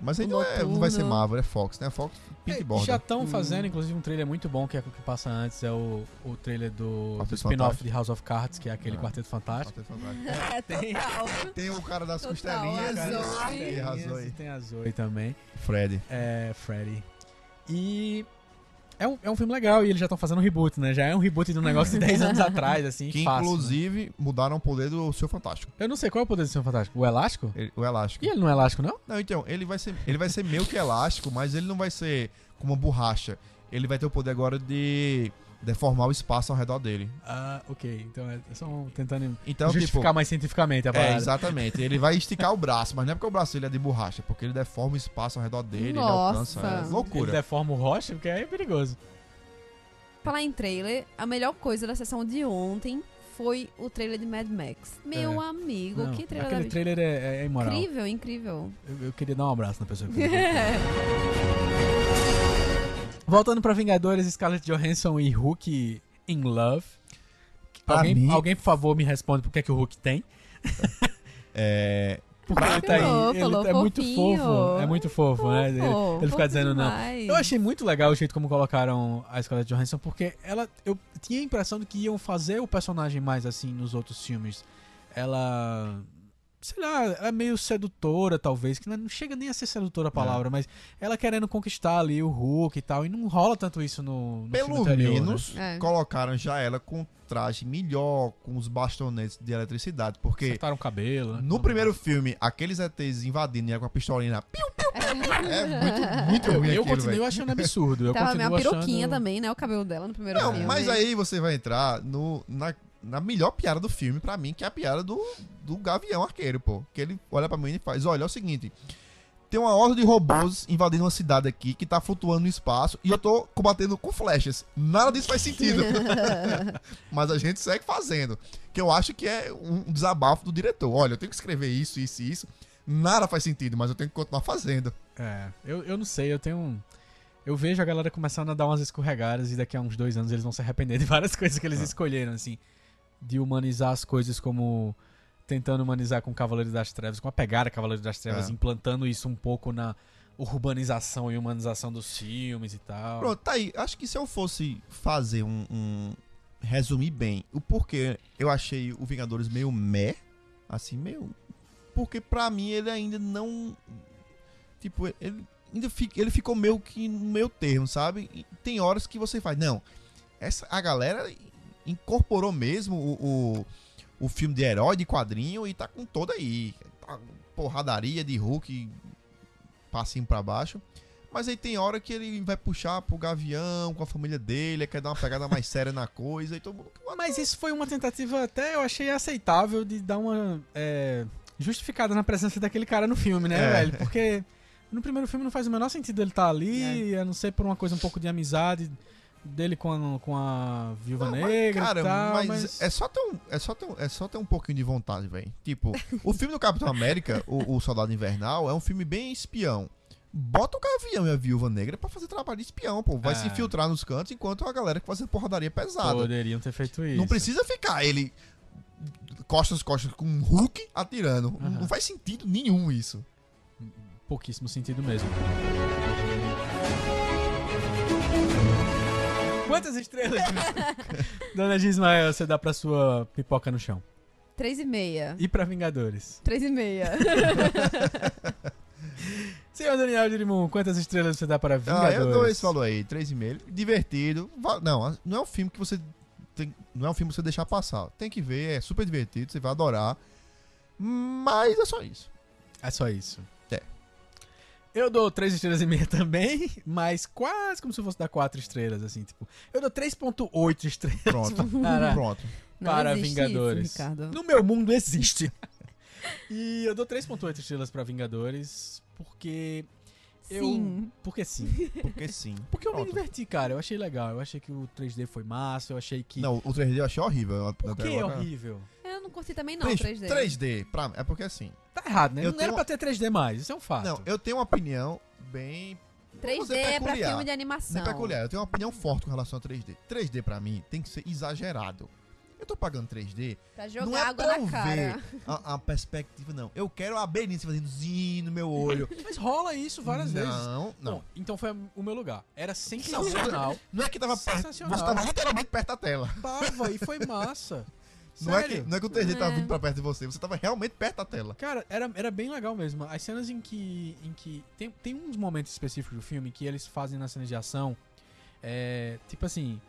Mas aí não, é, não vai ser. Marvel, é Fox, né? A Fox e É, já estão fazendo, inclusive, um trailer muito bom que é o que passa antes. É o, o trailer do, do spin-off de House of Cards, que é aquele Ah. Quarteto Fantástico. É, Tem-. Tem o cara das costelinhas. a? Zoe. Tem a Zoe. Tem a Zoe também. Fred. É, Freddy. E. É um, é um filme legal e eles já estão fazendo um reboot, né? Já é um reboot de um negócio de 10 anos atrás, assim. Que fácil, né? inclusive mudaram o poder do seu Fantástico. Eu não sei qual é o poder do Senhor Fantástico. O elástico? Ele- o elástico. E ele não é elástico, não? Não, então, ele vai ser. Ele vai ser meio que elástico, mas ele não vai ser como uma borracha. Ele vai ter o poder agora de deformar o espaço ao redor dele. Ah, ok. Então é só tentando Então, justificar tipo. mais cientificamente a É, parada. exatamente. Ele vai esticar o braço, mas não é porque o braço dele é de borracha, é porque ele deforma o espaço ao redor dele, Nossa. ele alcança. É Ele loucura. deforma o rocha, porque aí é perigoso. Falar em trailer, a melhor coisa da sessão de ontem foi o trailer de Mad Max. Meu É. amigo, Não, que trailer aquele trailer é, é imoral. Incrível, incrível. Eu, eu queria dar um abraço na pessoa que. Voltando pra Vingadores, Scarlett Johansson e Hulk in Love. Alguém, mim- alguém, por favor, me responde por que, é que o Hulk tem. É, Porque ele tá aí. Falou, Ele falou, é muito fofinho. fofo. É muito fofo, né? Ele, Fofo, ele fica fofo dizendo não. demais. Eu achei muito legal o jeito como colocaram a Scarlett Johansson, porque ela. Eu tinha a impressão de que iam fazer o personagem mais assim nos outros filmes. Ela. Sei lá, ela é meio sedutora, talvez, que não chega nem a ser sedutora a palavra, mas ela querendo conquistar ali o Hulk e tal, e não rola tanto isso no, no filme Pelo anterior, né? menos, É. colocaram já ela com traje melhor, com os bastonetes de eletricidade. Porque Acertaram o cabelo, né? no primeiro filme, aqueles ETs invadindo e com a pistolinha na piu, piu, piu, é muito, muito Eu, ruim eu aquilo, continuo velho. achando absurdo. Eu Tava meio continuo uma peruquinha achando... também, né? O cabelo dela no primeiro Não, filme. mas aí você vai entrar no, na, na melhor piada do filme, pra mim, que é a piada do, do Gavião Arqueiro, pô. Que ele olha pra mim e faz: Olha, é o seguinte. Tem uma horda de robôs invadindo uma cidade aqui que tá flutuando no espaço e eu tô combatendo com flechas. Nada disso faz sentido. Mas a gente segue fazendo. Que eu acho que é um desabafo do diretor. Olha, eu tenho que escrever isso, isso e isso. Nada faz sentido, mas eu tenho que continuar fazendo. É, eu, eu não sei, eu tenho um... Eu vejo a galera começando a dar umas escorregadas e daqui a uns dois anos eles vão se arrepender de várias coisas que eles Ah. escolheram, assim. De humanizar as coisas como... Tentando humanizar com Cavaleiro das Trevas, com a pegada Cavaleiro das Trevas, É. implantando isso um pouco na urbanização e humanização dos filmes e tal. Pronto, tá aí. Acho que se eu fosse fazer um, um- resumir bem o porquê eu achei o Vingadores meio meh, assim, meio. Porque pra mim ele ainda não. Tipo, ele ainda fica, ele ficou meio que no meio termo, sabe? E tem horas que você faz, não. Essa, a galera incorporou mesmo o, o, o filme de herói de quadrinho e tá com toda aí. Tá porradaria de Hulk, passinho pra baixo. Mas aí tem hora que ele vai puxar pro Gavião com a família dele, quer dar uma pegada mais séria na coisa e todo mundo. Mas isso foi uma tentativa até, eu achei aceitável de dar uma é, justificada na presença daquele cara no filme, né, É. velho? Porque no primeiro filme não faz o menor sentido ele estar ali, a não ser por uma coisa um pouco de amizade dele com a, com a Viúva Não, Negra cara, e tal, mas, mas... é só ter um, é só ter um, é só ter um pouquinho de vontade, velho. Tipo, o filme do Capitão América, o, o Soldado Invernal, é um filme bem espião. Bota o Gavião e a Viúva Negra pra fazer trabalho de espião, pô. Vai É. se infiltrar nos cantos enquanto a galera que faz porradaria pesada. Poderiam ter feito isso. Não precisa ficar ele costas costas com um Hulk atirando. Aham. Não faz sentido nenhum isso. Pouquíssimo sentido mesmo. Quantas estrelas, Dona Gismael, você dá pra sua pipoca no chão? Três e meia. E pra Vingadores? Três e meia. Senhor Daniel Dirimum, quantas estrelas você dá para Ah, Vingadores? eu dou esse valor aí, 3,5. Divertido. Va- Não, não é um filme que você. Tem, não é um filme que você deixar passar. Tem que ver, é super divertido, você vai adorar. Mas é só isso. É só isso. Eu dou 3 estrelas e meia também, mas quase como se eu fosse dar 4 estrelas, assim, tipo. Eu dou 3.8 estrelas Pronto. Para- Pronto. Para Vingadores. Isso, no meu mundo existe. e eu dou 3.8 estrelas pra Vingadores, porque eu... Sim. Porque sim. Porque sim. Porque eu me Pronto. diverti, cara. Eu achei legal. Eu achei que o 3D foi massa, eu achei que... Não, o 3D eu achei horrível. Por que é horrível? Eu não curti também não, 3D. 3D. 3D, pra, é porque assim. Tá errado, né? Eu não era tenho- pra ter 3D mais, isso é um fato. Não, eu tenho uma opinião bem. não vou 3D dizer é pra filme de animação. Nem peculiar. Eu tenho uma opinião forte com relação a 3D. 3D pra mim tem que ser exagerado. Eu tô pagando 3D Pra não jogar é água pra eu na cara. ver a, a perspectiva, não. Eu quero a Benícia fazendo zinho no meu olho. Mas rola isso várias vezes. Não, não. Então foi o meu lugar. Era sensacional. Não é que tava perto. Sensacional. Você tava literalmente perto da tela. Tava e foi massa. Não é, que, não é que o 3D tava É. vindo pra perto de você, você tava realmente perto da tela. Cara, era, era bem legal mesmo. As cenas em que. Em que tem, tem uns momentos específicos do filme que eles fazem nas cenas de ação. É, tipo assim.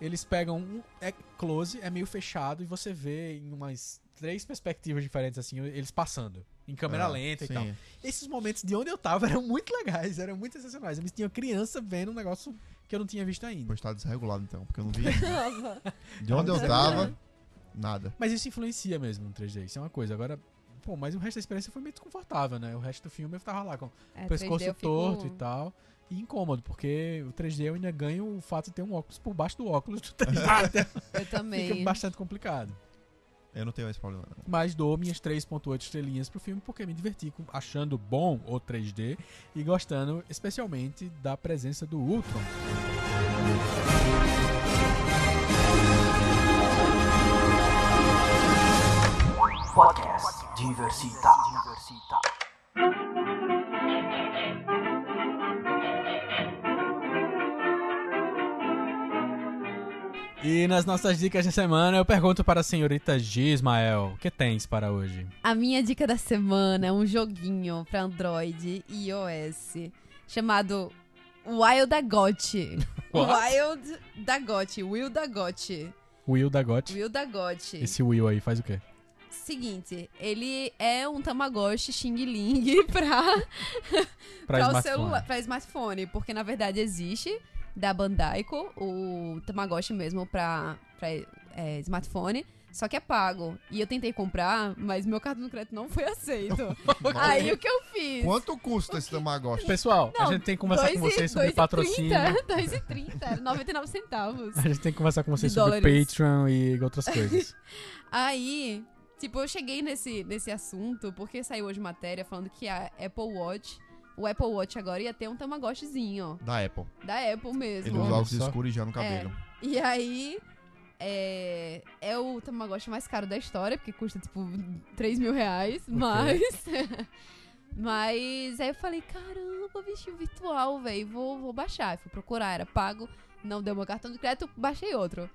Eles pegam um. É close, é meio fechado, e você vê em umas três perspectivas diferentes, assim, eles passando. Em câmera Ah, lenta sim. e tal. Esses momentos de onde eu tava eram muito legais, eram muito sensacionais. Eu me tinha criança vendo um negócio que eu não tinha visto ainda. Pois tá desregulado então, porque eu não vi. De onde eu tava, nada. Mas isso influencia mesmo no 3D, isso é uma coisa. Agora, pô, mas o resto da experiência foi meio desconfortável, né? O resto do filme eu tava lá com É, o pescoço 3D eu fico- torto e tal. E incômodo, porque o 3D eu ainda ganho o fato de ter um óculos por baixo do óculos do 3D. Eu Fica também. bastante complicado. Eu não tenho esse problema. não. Mas dou minhas 3.8 estrelinhas pro filme porque me diverti achando bom o 3D e gostando especialmente da presença do Ultron. Podcast Diversita. E nas nossas dicas de semana eu pergunto para a senhorita G, Ismael, o que tens para hoje? A minha dica da semana é um joguinho pra Android e iOS chamado Wild Dagote. Wild Dagote, Will Dagote. Will da Got. Will Dagote. Esse Will aí faz o quê? Seguinte, ele é um Tamagotchi Xing Ling pra, Pra pra o smartphone. celular, pra smartphone, porque na verdade existe da Bandaico o Tamagotchi mesmo pra, pra é, smartphone, só que é pago. E eu tentei comprar, mas meu cartão de crédito não foi aceito. Aí o que eu fiz? Quanto custa esse Tamagotchi? Pessoal, a Não, gente tem que conversar com Dois e- vocês sobre dois e patrocínio. 30, 2,30, 99 centavos. A gente tem que conversar com vocês sobre dólares. Patreon e outras coisas. Aí, tipo, eu cheguei nesse, nesse assunto porque saiu hoje matéria falando que a Apple Watch, o Apple Watch agora ia ter um Tamagotchizinho, Da Apple. da Apple Ele mesmo. usa Olha óculos escuros já no cabelo. E aí, é, é o Tamagotchi mais caro da história, porque custa, tipo, 3 mil reais, mas... mas aí eu falei, caramba, bichinho virtual, velho, vou, vou baixar. Fui procurar, era pago, não deu meu cartão de crédito, baixei outro.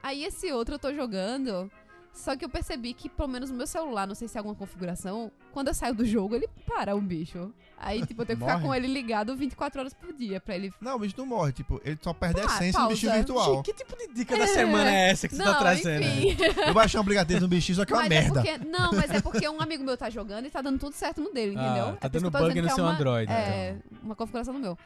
Aí esse outro eu tô jogando, só que eu percebi que, pelo menos no meu celular, não sei se é alguma configuração, quando eu saio do jogo, ele para o bicho. Aí, tipo, eu tenho que ficar Morre? com ele ligado 24 horas por dia pra ele... Não, o bicho não morre. Tipo, ele só perde a Ah, essência pausa. do bichinho virtual. que tipo de dica da semana é essa que você tá trazendo? enfim. Eu baixei um aplicativo no bichinho, só que é uma Mas merda. porque, não, mas é porque um amigo meu tá jogando e tá dando tudo certo no dele, Ah, entendeu? tá É dando bug no é seu uma- Android, É, uma configuração no meu.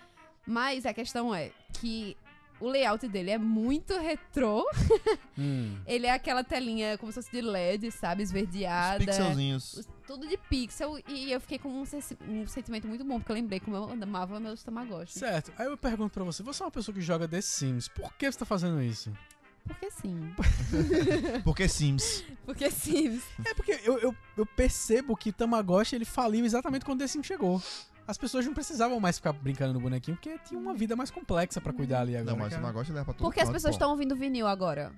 Mas a questão é que o layout dele é muito retrô. Hum. Ele é aquela telinha como se fosse de LED, sabe? Os Esverdeada. pixelzinhos. Os- Tudo de pixel. E eu fiquei com um, um sentimento muito bom, porque eu lembrei como eu amava meus Tamagotchi. Certo. Aí eu pergunto pra você, você é uma pessoa que joga The Sims, por que você tá fazendo isso? Porque sim. Porque Sims. Porque sim. É porque eu, eu, eu percebo que Tamagotchi ele faliu exatamente quando The Sims chegou. As pessoas não precisavam mais ficar brincando no bonequinho, porque tinha uma vida mais complexa pra cuidar ali agora. Não, mas o cara. Tamagotchi leva pra tudo Porque as pessoas estão ouvindo vinil agora.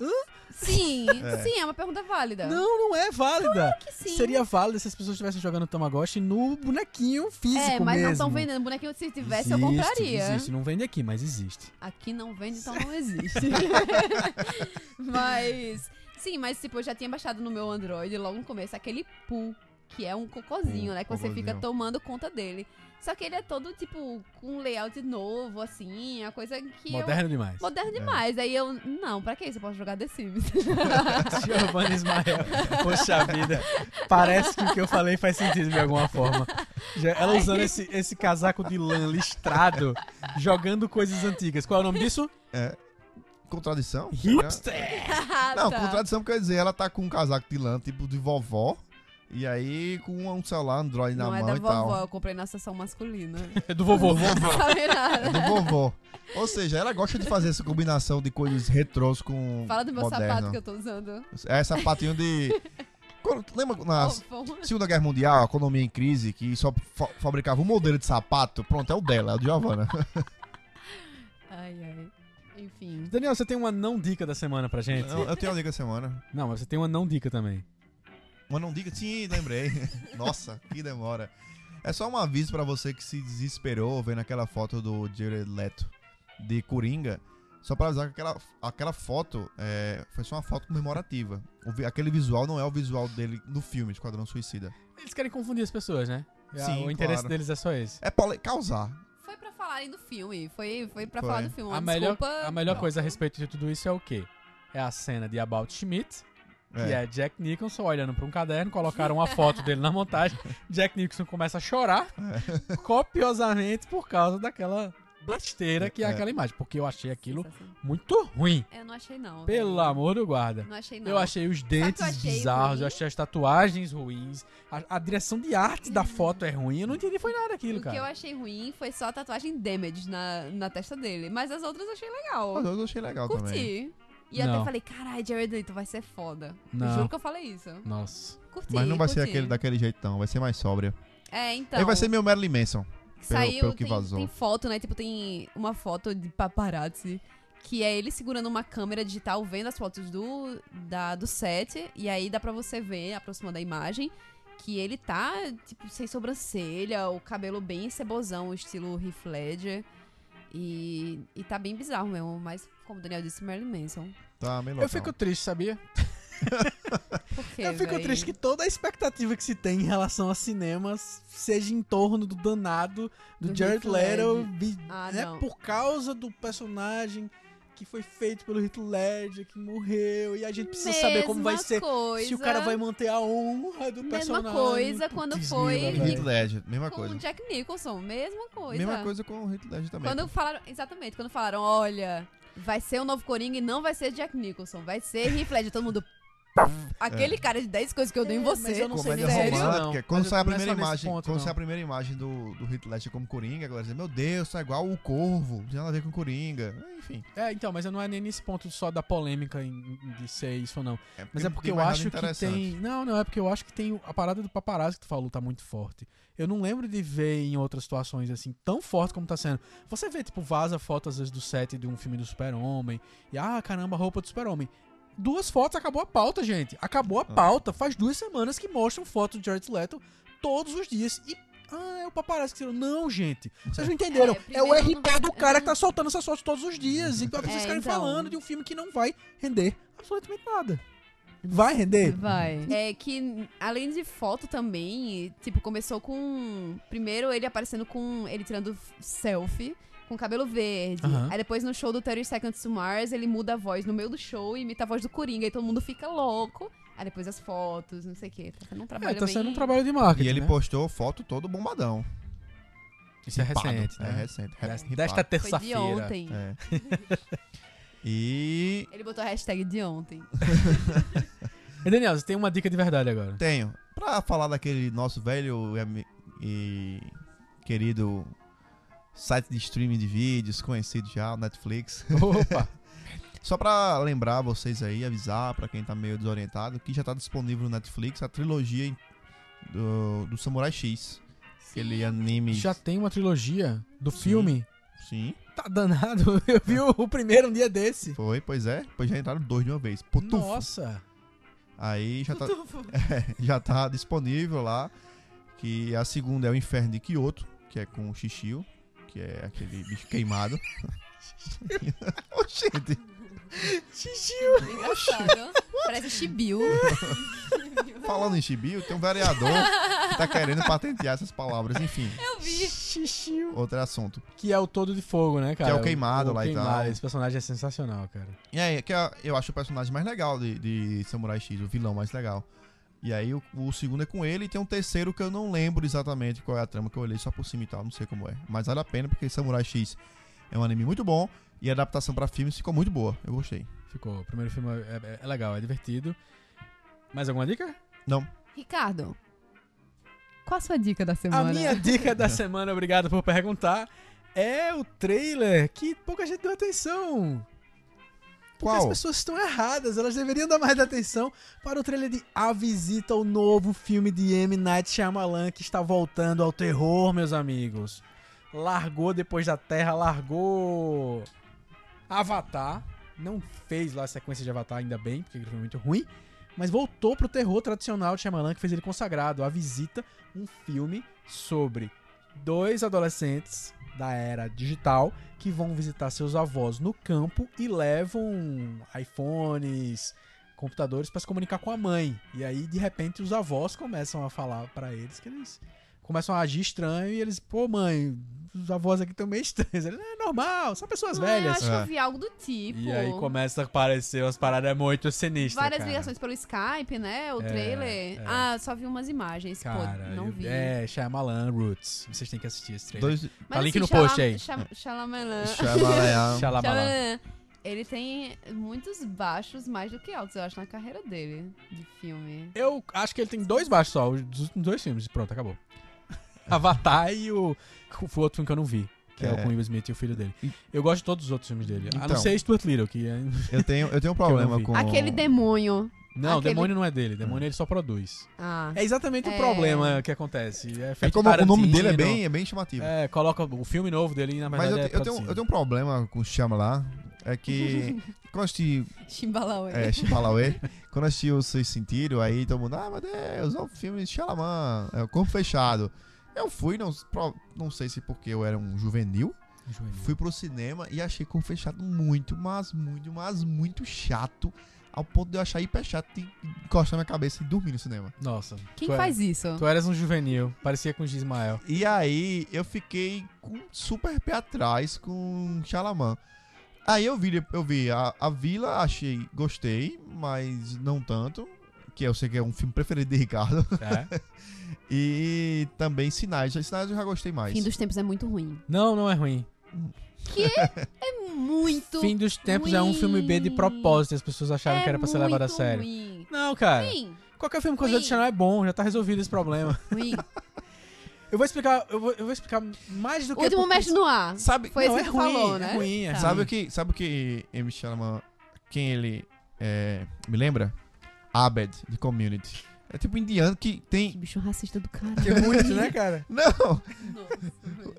Hã? Sim, É. sim, é uma pergunta válida. Não, não é válida. que sim. Seria válido se as pessoas estivessem jogando Tamagotchi no bonequinho físico É, mas não mesmo. estão vendendo bonequinho. Se tivesse, eu Existe, compraria. Existe, não vende aqui, mas existe. Aqui não vende, então não existe. mas. Sim, mas tipo, eu já tinha baixado no meu Android logo no começo aquele Poo, que é um cocôzinho, Poo, né? Que você cocôzinho. fica tomando conta dele. Só que ele é todo, tipo, com um layout novo, assim, a coisa que. eu- Moderno demais. Moderno demais. Aí eu. Não, pra que isso? Eu posso jogar The Sims. Giovanna Ismael. Poxa vida. Parece que o que eu falei faz sentido de alguma forma. Ela usando esse, esse casaco de lã listrado, jogando coisas antigas. Qual é o nome disso? Contradição? Hipster! Não, Tá. contradição quer dizer, ela tá com um casaco de lã, tipo de vovó. E aí, com um celular Android na Não é mão da e vovó, tal. eu comprei na seção masculina. É do vovô. Não sabe É nada. do vovô. Ou seja, ela gosta de fazer essa combinação de coisas retrôs com. Fala do meu moderno. sapato que eu tô usando. É sapatinho de. Lembra na. Segunda Guerra Mundial, a economia em crise, que só fa- fabricava um modelo de sapato? Pronto, é o dela, é o de Giovanna. Ai, ai. Enfim. Daniel, você tem uma não dica da semana pra gente? Eu, eu tenho uma dica essa semana. Não, mas você tem uma não dica também. Mas não diga, sim, lembrei. Nossa, que demora. É só um aviso pra você que se desesperou vendo aquela foto do Jared Leto de Coringa. Só pra avisar que aquela, aquela foto é, foi só uma foto comemorativa. O aquele visual não é o visual dele no filme Esquadrão Suicida. Eles querem confundir as pessoas, né? Sim, o interesse claro. deles é só esse. É pra causar. Foi pra falarem do filme. Foi, foi pra Foi. falar do filme. A Uma melhor, desculpa. a melhor coisa a respeito de tudo isso é o quê? É a cena de About Schmidt, que É. é Jack Nicholson olhando pra um caderno, colocaram uma foto dele na montagem. Jack Nicholson começa a chorar É. copiosamente por causa daquela besteira que é, É. aquela imagem. Porque eu achei aquilo muito ruim. Eu não achei, não. Pelo velho. amor do guarda. Não achei, não. Eu achei os dentes achei bizarros, ruim? eu achei as tatuagens ruins, a, a direção de arte da foto é ruim, eu não entendi foi nada aquilo, O que eu cara. achei ruim foi só a tatuagem damage na, na testa dele. Mas as outras eu achei legal. Mas eu achei legal também. Curti. E Não. até falei, caralho, Jared Leto vai ser foda. Não. Eu juro que eu falei isso. Nossa. Curti, Mas não vai ser curti. aquele daquele jeito, não. Vai ser mais sóbria. É, então. Aí vai ser meu Marilyn Manson. Saiu, pelo que tem, vazou. tem foto, né? Tipo, tem uma foto de paparazzi. Que é ele segurando uma câmera digital, vendo as fotos do, da, do set. E aí dá pra você ver, aproximando a imagem, que ele tá, tipo, sem sobrancelha, o cabelo bem cebosão, estilo Heath Ledger. E, e tá bem bizarro mesmo, mas como o Daniel disse, Marilyn Manson. Tá meio Eu loucão. fico triste, sabia? Por quê, eu fico véi? triste que toda a expectativa que se tem em relação a cinemas seja em torno do danado do, Do Jared Leto, Ah, né, por causa do personagem que foi feito pelo Heath Ledger, que morreu, e a gente precisa saber como vai Mesma ser, coisa, se o cara vai manter a honra do Mesma personagem. coisa quando foi Heath. Ledger, mesma com coisa. o Jack Nicholson, mesma coisa. Mesma coisa com o Heath Ledger também. Quando falaram, exatamente, quando falaram, olha, vai ser o novo Coringa e não vai ser Jack Nicholson, vai ser Heath Ledger, todo mundo... Aquele cara de 10 coisas que eu dei em É, você. mas eu não sei Comédia nem se é Sério? isso, romântica. não. Quando Mas sai a é primeira imagem, ponto, quando sai a primeira imagem do, do Heath Ledger como Coringa, a galera diz, meu Deus, tá igual o Corvo, não tem nada a ver com Coringa. Enfim. É, então, mas eu não é nem nesse ponto só da polêmica em- de ser isso ou não. Mas é porque eu acho que tem. Não, não, é porque eu acho que tem. A parada do paparazzi que tu falou tá muito forte. Eu não lembro de ver em outras situações assim, tão forte como tá sendo. Você vê, tipo, vaza foto às vezes do set de um filme do Super-Homem. E, ah, caramba, roupa do Super-Homem. Duas fotos, acabou a pauta, gente. Acabou a Ah. pauta. Faz duas semanas que mostram foto de Jared Leto todos os dias. E. Ah, é o paparazzi que tirou. Não, gente. Vocês não entenderam. É, É, o RP do cara que tá soltando essas fotos todos os dias. Então vocês É, ficarem então. falando de um filme que não vai render absolutamente nada. Vai render? Vai. É que, além de foto também, tipo, começou com. Primeiro ele aparecendo com. Ele tirando selfie. Com cabelo verde. Aham. Aí depois no show do 30 Seconds to Mars, ele muda a voz no meio do show e imita a voz do Coringa. E todo mundo fica louco. Aí depois as fotos, não sei o quê. Tá sendo um É, trabalho tá bem... sendo um trabalho de marketing. E ele né? postou foto todo bombadão. Isso é Ripado. recente, né? É recente. Desta- ripado. Desta Foi de terça-feira. ontem. É. e Ele botou a hashtag de ontem. E Daniel, você tem uma dica de verdade agora. tenho, pra falar daquele nosso velho e, e querido site de streaming de vídeos, conhecido já, o Netflix. Opa! Só pra lembrar vocês aí, avisar pra quem tá meio desorientado, que já tá disponível no Netflix a trilogia do, do Samurai X. Aquele anime. Já tem uma trilogia do Sim. filme. Sim, Tá danado. Eu vi o, primeiro um dia desse. foi, pois é. Pois já entraram dois de uma vez. Putufo. Nossa! Aí já tá, já tá disponível lá. Que a segunda é o Inferno de Kyoto, que é com o Shishio, que é aquele bicho queimado. Oxente, Engraçado. Parece Chibiu. falando em Shibio, tem um vereador que tá querendo patentear essas palavras. Enfim, Eu vi. Xixiu. outro assunto. Que é o todo de fogo, né, cara? Que é o queimado lá e queimado. tal. Esse personagem é sensacional, cara. E aí, que é- eu acho o personagem mais legal de, de Samurai X, o vilão mais legal. E aí o, o segundo é com ele e tem um terceiro que eu não lembro exatamente qual é a trama, que eu olhei só por cima e tal, não sei como é. Mas vale a pena porque Samurai X é um anime muito bom e a adaptação pra filmes ficou muito boa. Eu gostei. Ficou. O primeiro filme é, é- é legal, é divertido. Mais alguma dica? Não. Ricardo, qual a sua dica da semana? A minha dica da semana, obrigado por perguntar, é o trailer que pouca gente deu atenção. Porque Qual? as pessoas estão erradas, elas deveriam dar mais atenção para o trailer de A Visita, o novo filme de M. Night Shyamalan que está voltando ao terror, meus amigos. Largou depois da Terra, largou Avatar. Não fez lá a sequência de Avatar, ainda bem, porque ele foi muito ruim. Mas voltou pro terror tradicional de Shyamalan, que fez ele consagrado. A Visita, um filme sobre dois adolescentes da era digital que vão visitar seus avós no campo e levam iPhones, computadores para se comunicar com a mãe. E aí, de repente, os avós começam a falar para eles que eles começam a agir estranho e eles, pô, mãe, os avós aqui estão meio estranhos. Ele, é normal, são pessoas Ah, velhas. acho que É. eu vi algo do tipo. E aí começa a aparecer umas paradas muito sinistras. Várias cara. ligações pelo Skype, né? O É, trailer. é. Ah, só vi umas imagens. Cara, Pô, não vi. é, Shyamalan Roots. Vocês têm que assistir esse trailer. Dois. tá link no post aí. Shyam- Shyamalan. Shyamalan. Shyamalan. Shyamalan, Ele tem muitos baixos mais do que altos, eu acho, na carreira dele de filme. Eu acho que ele tem dois baixos só, os dos dois filmes. Pronto, acabou. Avatar e o, o outro filme que eu não vi. Que é, É. o com Will Smith e o filho dele. Eu gosto de todos os outros filmes dele. a não Então. ser Stuart Little, que é... Eu tenho, eu tenho um problema com. Aquele demônio. Não, o Aquele- demônio não é dele. Demônio ele só produz. Ah. É exatamente o É. problema que acontece. É, É como o nome dele é bem, é bem chamativo. É, coloca o filme novo dele na Mas verdade eu, é eu, tenho, eu tenho um problema com o Shyamalan. é que quando eu assisti Chimbalauê. é, Chimbalauê, quando eu assisti o Seis Sentido, aí todo mundo, ah, meu Deus, é o filme de Xalaman, é o Corpo Fechado. Eu fui, não, não sei se porque eu era um juvenil, fui pro cinema e achei Corpo Fechado muito, mas muito, mas muito chato, ao ponto de eu achar hiper chato de encostar na minha cabeça e dormir no cinema. Nossa. Quem é- faz isso? Tu eras um juvenil, parecia com o Gismael. E aí eu fiquei com super pé atrás com Xalaman. Aí eu vi, eu vi a, a Vila, achei, gostei, mas não tanto. Que eu sei que é um filme preferido de Ricardo. É? E também Sinais. Sinais eu já gostei mais. Fim dos tempos é muito ruim. não, não é ruim. É muito Fim dos Tempos é um filme B de ruim. propósito, as pessoas acharam é que era pra ser levado a sério. Ruim. Não, cara. Ruim. Qualquer filme com o Ruim. Zé Chanel é bom, já tá resolvido esse problema. ruim. Eu vou explicar, eu vou, eu vou explicar mais do O que último porque- mestre no ar. Sabe, Foi Não, esse é que ruim, falou, é né? ruim, é Tá. sabe o que, sabe o que M. Xalaman, quem ele é, me lembra? Abed, de Community. É tipo indiano que Que tem... bicho racista do cara. Que é muito, né, cara? Não,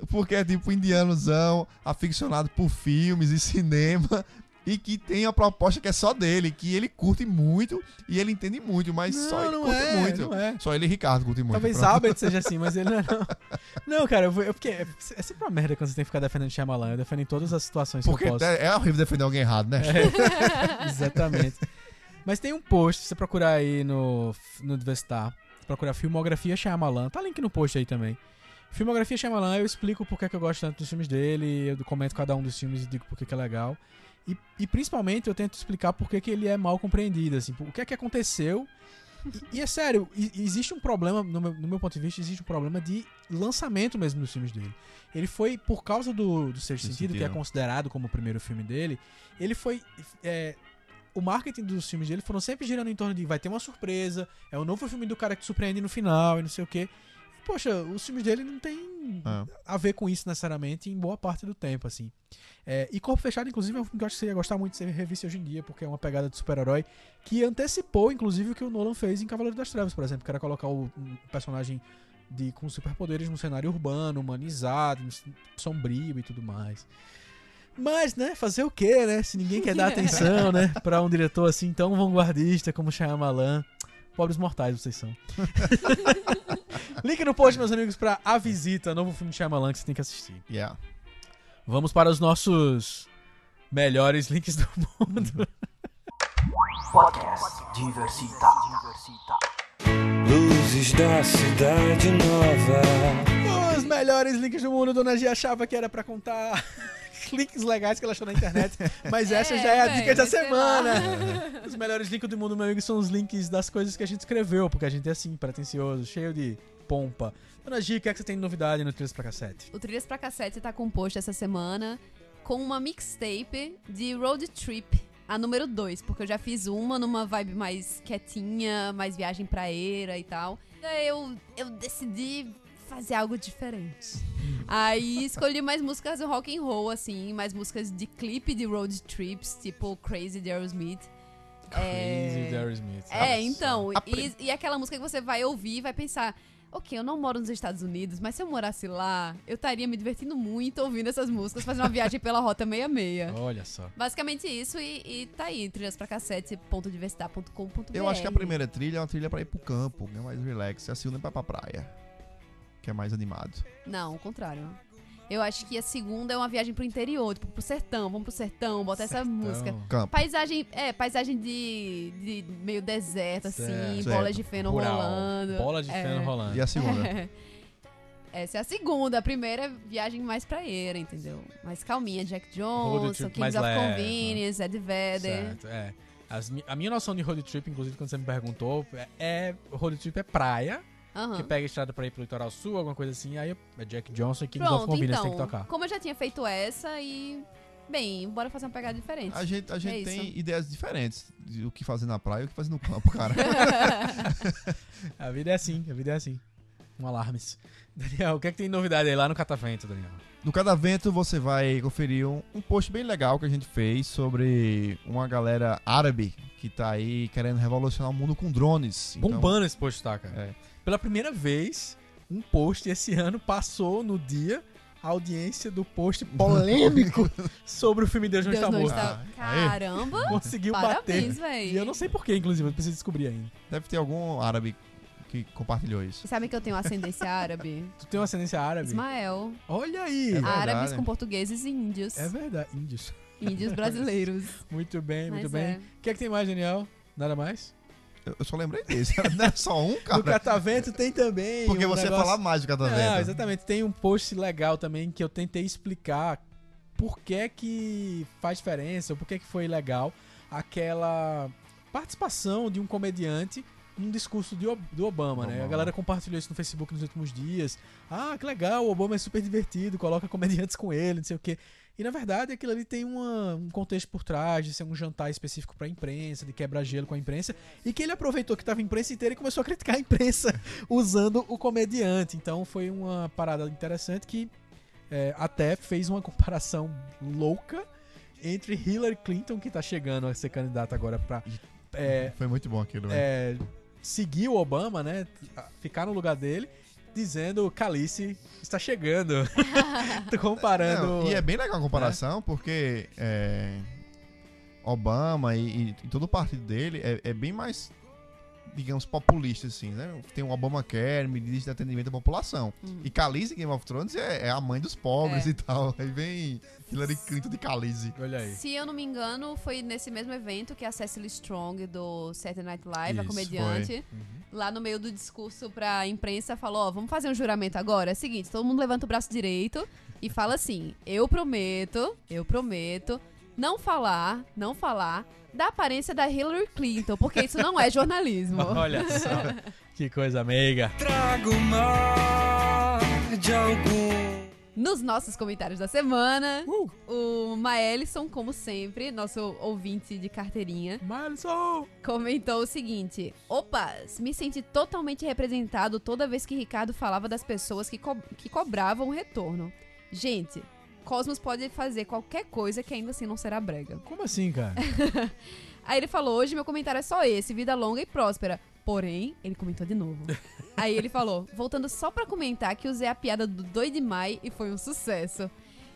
porque é tipo indianozão, aficionado por filmes e cinema, e que tem a proposta que é só dele, que ele curte muito e ele entende muito, mas só ele não curte é, muito. não é. Só ele e Ricardo curtem muito. Talvez. Albert seja assim, mas ele não é não. Não, cara, eu vou, eu, porque é, é sempre uma merda quando você tem que ficar defendendo Shyamalan. Eu defendo em todas as situações Porque que eu posso. é, é horrível defender alguém errado, né? Exatamente. Mas tem um post, se você procurar aí no, no Divestar, procurar Filmografia Shyamalan, tá link no post aí também. Filmografia Shyamalan, eu explico por que que eu gosto tanto dos filmes dele, eu comento cada um dos filmes e digo por que é legal. E, e principalmente eu tento explicar por que que ele é mal compreendido, assim, o que é que aconteceu. E, e é sério, existe um problema, no meu, no meu ponto de vista, existe um problema de lançamento mesmo dos filmes dele. Ele foi, por causa do, do Sexto Sexto Sentido, que é Sentido. considerado como o primeiro filme dele, ele foi. é, o marketing dos filmes dele foram sempre girando em torno de vai ter uma surpresa, é o novo filme do cara que surpreende no final e não sei o quê. E, poxa, os filmes dele não tem Ah. a ver com isso necessariamente em boa parte do tempo, assim. É, e Corpo Fechado, inclusive, é um filme que eu acho que você ia gostar muito de ser revisto hoje em dia, porque é uma pegada de super-herói que antecipou, inclusive, o que o Nolan fez em Cavaleiro das Trevas, por exemplo, que era colocar o um personagem de, com superpoderes num cenário urbano, humanizado, sombrio e tudo mais. Mas, né, fazer o quê, né? Se ninguém quer dar atenção, né, pra um diretor assim tão vanguardista como Shyamalan. Pobres mortais vocês são. Link no post, meus amigos, pra A Visita, novo filme de Shyamalan que você tem que assistir. Yeah. Vamos para os nossos melhores links do mundo. Podcast Diversita. Diversita. Luzes da cidade nova. Os melhores links do mundo, Dona Gia achava que era pra contar links legais que ela achou na internet, mas essa É, já é a dica da semana. lá. Os melhores links do mundo, meu amigo, são os links das coisas que a gente escreveu, porque a gente é assim, pretencioso, cheio de pompa. Dona Gia, o que é que você tem de novidade no Trilhas pra Cassete? O Trilhas pra Cassete tá composto essa semana com uma mixtape de Road Trip, a número 2, porque eu já fiz uma numa vibe mais quietinha, mais viagem praeira e tal. Eu, eu decidi fazer algo diferente. Aí escolhi mais músicas do rock and roll, assim, mais músicas de clipe de road trips, tipo Crazy de Aerosmith. Crazy Jerry Smith. É, então, A e, e aquela música que você vai ouvir e vai pensar, ok, eu não moro nos Estados Unidos, mas se eu morasse lá, eu estaria me divertindo muito ouvindo essas músicas, fazendo uma viagem pela Rota 66. Olha só. Basicamente isso, e, e tá aí, trilhaspracassete.diversidade.com.br. Eu acho que a primeira trilha é uma trilha pra ir pro campo, que é mais relax. E a segunda é pra ir pra praia, que é mais animado. Não, o contrário. Eu acho que a segunda é uma viagem pro interior, tipo, pro sertão, vamos pro sertão, bota essa Sertão. música. Campo. Paisagem, é, paisagem de, de meio deserto, assim, Certo. bolas de feno Rural. rolando. Bola de É. feno rolando. E a segunda? Essa é a segunda. A primeira é viagem mais praeira, entendeu? Mais calminha. Jack Road Johnson, trip Kings of leve. Convenience, Ed Vedder. Certo, é. As mi- a minha noção de road trip, inclusive, quando você me perguntou, é, é road trip é praia, Aham. que pega a estrada pra ir pro litoral sul, alguma coisa assim, aí é Jack Johnson e Kings of Pronto, Convenience então. tem que tocar. Como eu já tinha feito essa e... Bem, bora fazer uma pegada diferente. A gente, a gente É tem isso. ideias diferentes de o que fazer na praia e o que fazer no campo, cara. A vida é assim, a vida é assim. Um alarmes. Daniel, o que é que tem de novidade aí lá no Catavento, Daniel? No Cadavento você vai conferir um, um post bem legal que a gente fez sobre uma galera árabe que tá aí querendo revolucionar o mundo com drones. Então, Bombando esse post, tá, cara? É. Pela primeira vez, um post esse ano passou no dia audiência do post polêmico sobre o filme Deus não Deus está não morto. está... Ah. Caramba! Conseguiu Parabéns, bater. véi. E eu não sei porquê, inclusive, eu preciso descobrir ainda. Deve ter algum árabe que compartilhou isso. Você sabe que eu tenho ascendência árabe? Tu tem uma ascendência árabe? Ismael. Olha aí! É. Árabes com portugueses e índios. É verdade. Índios. Índios brasileiros. Muito bem, muito Mas bem. é. O que é que tem mais, Daniel? Nada mais? Eu, só lembrei desse. Não é só um, cara. Catavento tem também. Porque um você negócio... falar mais do Não, catavento. exatamente. Tem um post legal também que eu tentei explicar por que que faz diferença, ou por que que foi legal aquela participação de um comediante num discurso de O- do Obama, né? A Obama. galera compartilhou isso no Facebook nos últimos dias. Ah, que legal, o Obama é super divertido, coloca comediantes com ele, não sei o quê. E na verdade aquilo ali tem uma- um contexto por trás, de ser um jantar específico pra imprensa, de quebra-gelo com a imprensa, e que ele aproveitou que tava a imprensa inteira e começou a criticar a imprensa usando o comediante. Então foi uma parada interessante que é, até fez uma comparação louca entre Hillary Clinton, que tá chegando a ser candidata agora pra é, Foi muito bom aquilo, velho. é, seguir o Obama, né? Ficar no lugar dele, dizendo Calice está chegando. Tô comparando. Não, e é bem legal a comparação, porque é, Obama e, e- e todo o partido dele é, é bem mais, digamos, populista, assim, né? Tem o Obamacare, medidas de atendimento à população. Hum. E Khaleesi, Game of Thrones, é, é a mãe dos pobres É. e tal. Aí vem Hillary Clinton de Khaleesi. Olha aí. Se eu não me engano, foi nesse mesmo evento que a Cecily Strong do Saturday Night Live, a Isso, comediante, lá no meio do discurso pra imprensa, falou: Ó, vamos fazer um juramento agora. É o seguinte, todo mundo levanta o braço direito e fala assim: Eu prometo, eu prometo não falar, não falar da aparência da Hillary Clinton, porque isso não é jornalismo. Olha só. que coisa meiga. Trago mar de algum. Nos nossos comentários da semana, Uh, o Maelson, como sempre, nosso ouvinte de carteirinha, Malson! comentou o seguinte: Opas, me senti totalmente representado toda vez que Ricardo falava das pessoas que, co- que cobravam o retorno. Gente, Cosmos pode fazer qualquer coisa que ainda assim não será brega. Como assim, cara? Aí ele falou: Hoje meu comentário é só esse, vida longa e próspera. Porém, ele comentou de novo. Aí ele falou: Voltando só pra comentar que usei a piada do Doi de Mai e foi um sucesso.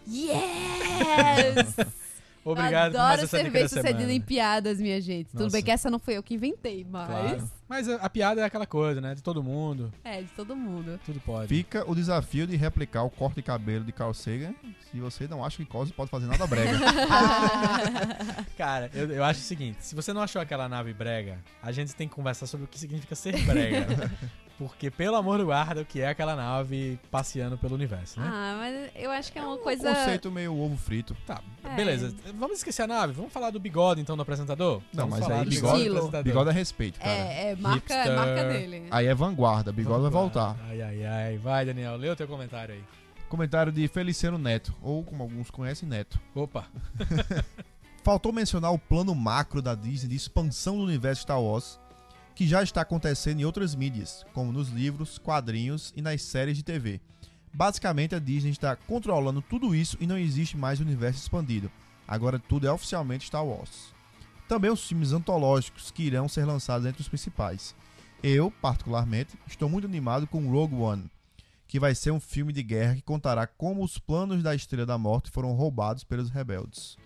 Yes! Obrigado Adoro ser bem sucedido em piadas, minha gente. Tudo Nossa. bem que essa não foi eu que inventei, mas. Claro. Mas a, a piada é aquela coisa, né? De todo mundo. É, de todo mundo. Tudo pode. Fica o desafio de replicar o corte de cabelo de Carl Sagan, se você não acha que Cosmo pode fazer nada brega. Cara, eu, eu acho o seguinte: se você não achou aquela nave brega, a gente tem que conversar sobre o que significa ser brega. Porque, pelo amor do guarda, o que é aquela nave passeando pelo universo, né? Ah, mas eu acho que é uma Um coisa. conceito meio ovo frito. Tá, É. beleza. Vamos esquecer a nave. Vamos falar do bigode, então, do apresentador? Não, Vamos mas aí bigode- do apresentador. Bigode é respeito, cara. É, é marca, Hipster. marca dele. Aí é vanguarda, bigode vai Vamos lá. voltar. Ai, ai, ai. Vai, Daniel, lê o teu comentário aí. Comentário de Feliciano Neto, ou como alguns conhecem, Neto. Opa. Faltou mencionar o plano macro da Disney de expansão do universo Star Wars, que já está acontecendo em outras mídias, como nos livros, quadrinhos e nas séries de TV. Basicamente, a Disney está controlando tudo isso e não existe mais universo expandido. Agora tudo é oficialmente Star Wars. Também os filmes antológicos que irão ser lançados entre os principais. Eu, particularmente, estou muito animado com Rogue One, que vai ser um filme de guerra que contará como os planos da Estrela da Morte foram roubados pelos rebeldes.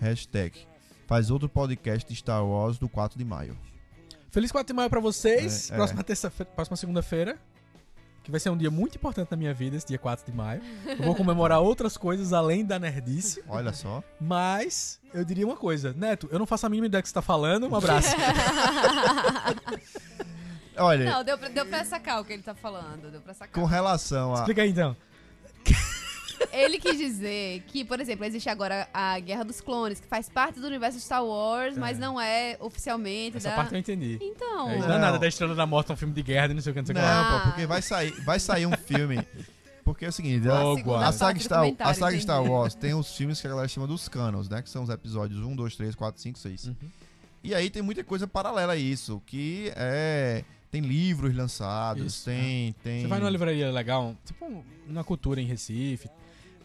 Hashtag faz outro podcast de Star Wars do 4 de maio. Feliz 4 de maio pra vocês. É, é. próxima terça próxima segunda-feira. Que vai ser um dia muito importante na minha vida, esse dia 4 de maio. Eu vou comemorar outras coisas além da nerdice. Olha só. Mas eu diria uma coisa. Neto, eu não faço a mínima ideia do que você tá falando. Um abraço. Olha, Não, deu pra, deu pra sacar o que ele tá falando. Deu pra sacar. com relação a. Explica aí então. Ele quis dizer que, por exemplo, existe agora a Guerra dos Clones, que faz parte do universo Star Wars, mas É. não é oficialmente Essa da. parte eu entendi. Então. É, não é Não. nada da Estrela da Morte, é um filme de guerra, não sei o que, não sei o que. Não, lá. Ah. pô, porque vai sair, vai sair um filme. Porque é o seguinte, a, a saga, Star, a saga Star. Wars tem os filmes que a galera chama dos canos, né? Que são os episódios 1, 2, 3, 4, 5, 6. Uhum. E aí tem muita coisa paralela a isso, que é. Tem livros lançados, Isso, tem, tem. Você vai numa livraria legal, tipo na cultura em Recife.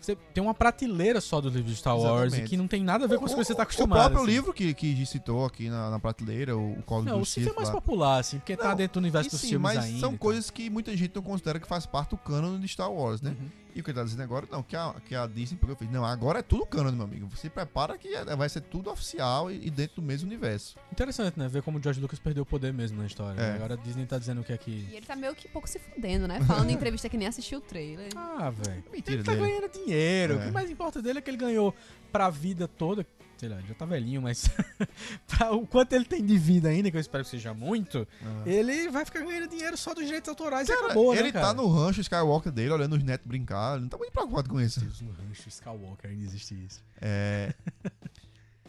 Você tem uma prateleira só dos livros de Star Wars Exatamente. que não tem nada a ver com as O- coisas que você tá O acostumado. próprio assim. livro que, que citou aqui na, na prateleira, o, o Código Não, do o Sif é Sith mais lá. popular, assim, porque tá Não, dentro do universo dos sim, filmes mas ainda. são e tal. coisas que muita gente não considera que faz parte do cânone de Star Wars, né? Uhum. E o que ele tá dizendo agora, não, que a, que a Disney pegou e fez, não, agora é tudo canon, meu amigo. Você prepara que é- vai ser tudo oficial e, e dentro do mesmo universo. Interessante, né? Ver como o George Lucas perdeu o poder mesmo na história. É. né? Agora a Disney tá dizendo que é E que. ele tá meio que pouco se fudendo, né? Falando em entrevista que nem assistiu o trailer. Ah, velho. Mentira Ele tá dele. ganhando dinheiro. O É. que mais importa dele é que ele ganhou pra vida toda. Sei lá, já tá velhinho, mas. o quanto ele tem de vida ainda, que eu espero que seja muito, Ah. ele vai ficar ganhando dinheiro só dos direitos autorais e Cara, acabou, ele né, cara? tá no rancho Skywalker dele, olhando os netos brincar. Ele não tá muito preocupado com isso. Deus, no rancho Skywalker ainda existe isso. É.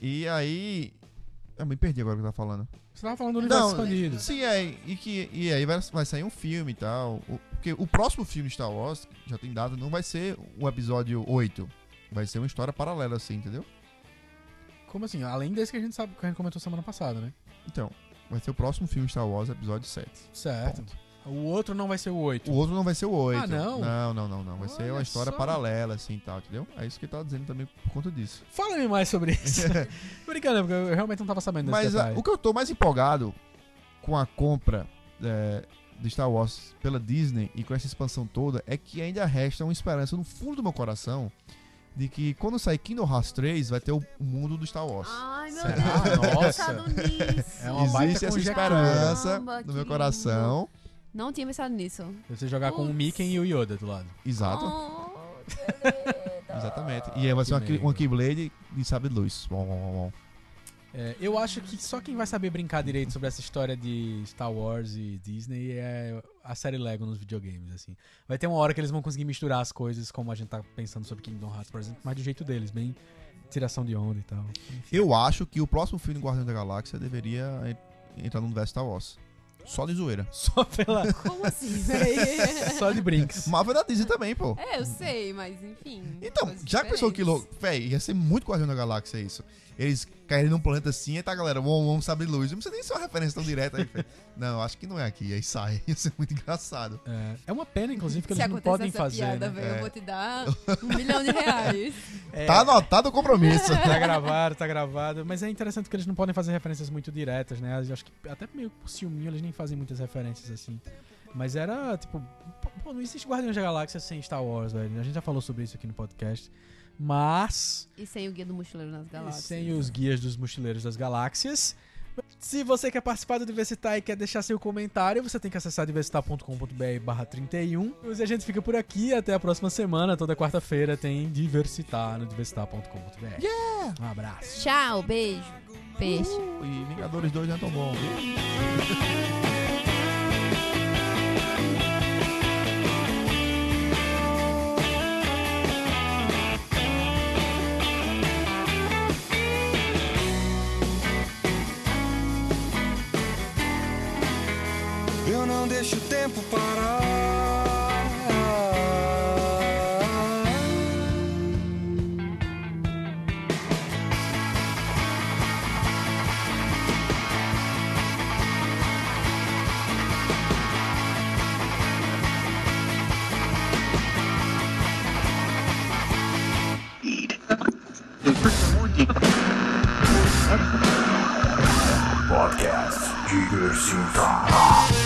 e aí. Eu me perdi agora o que eu tava falando. Você tava falando do universo Não, expandido. sim, é. E, que, e aí vai, vai sair um filme e tal. O- porque o próximo filme de Star Wars, já tem data, não vai ser o episódio 8. Vai ser uma história paralela, assim, entendeu? Como assim? Além desse que a gente sabe que a gente comentou semana passada, né? Então, vai ser o próximo filme Star Wars, episódio 7. Certo. Ponto. O outro não vai ser o 8. O outro não vai ser o 8. Ah, não? Não, não, não, não. Vai ser Olha uma história só. paralela, assim e tal, entendeu? É isso que ele tá dizendo também por conta disso. Fala-me mais sobre isso. Brincando, porque eu realmente não tava sabendo desse Mas a- detalhe. o que eu tô mais empolgado com a compra é, de Star Wars pela Disney e com essa expansão toda é que ainda resta uma esperança no fundo do meu coração de que quando sair Kingdom Hearts 3 vai ter o, mundo do Star Wars. Ai, meu Será? Deus, Nossa. nisso. É uma baita Existe essa esperança Caramba, no meu lindo. coração. Não tinha pensado nisso. Você jogar com o. Mickey e o Yoda do lado. Exato. Oh. Exatamente. E aí vai ser uma, uma Keyblade de sabre de luz. Bom, bom, bom, bom. É, eu acho que só quem vai saber brincar direito sobre essa história de Star Wars e Disney é a série Lego nos videogames, assim. Vai ter uma hora que eles vão conseguir misturar as coisas, como a gente tá pensando sobre Kingdom Hearts, por exemplo, mas do jeito deles, bem tiração de onda e tal. Eu acho que o próximo filme de Guardião da Galáxia deveria en- entrar no universo Star Wars. Só de zoeira. Só pela. Como assim? Só de brinks. Marvel é da Disney também, pô. É, eu sei, mas enfim. Então, já pensou que louco? Véi, ia ser muito Guardião da Galáxia isso. Eles caírem num planeta assim, e tá, galera, vamos, vamos saber luz. Não precisa nem ser uma referência tão direta aí, véi. Não, acho que não é aqui. Aí sai. Ia ser muito engraçado. É, é uma pena, inclusive, que Se eles não podem essa fazer. piada, né? velho, É. eu vou te dar um milhão de reais. É, Tá anotado o compromisso. Tá gravado, tá gravado. Mas é interessante que eles não podem fazer referências muito diretas, né? Eu acho que até meio por ciúminho eles nem fazem muitas referências assim. Mas era, tipo, pô, não existe Guardiões da Galáxia sem Star Wars, velho. A gente já falou sobre isso aqui no podcast. Mas, E sem o guia do mochileiro nas galáxias. sem os guias dos mochileiros das galáxias. Se você quer participar do Diversitar e quer deixar seu comentário, você tem que acessar diversitar.com.br barra 31. E a gente fica por aqui. Até a próxima semana. Toda quarta-feira tem Diversitar no diversitar.com.br. Yeah! Um abraço. Tchau, beijo. Peixe. Uh, e Vingadores 2 não é tão bom, Eu não deixo o tempo parar. Podcast Diversita.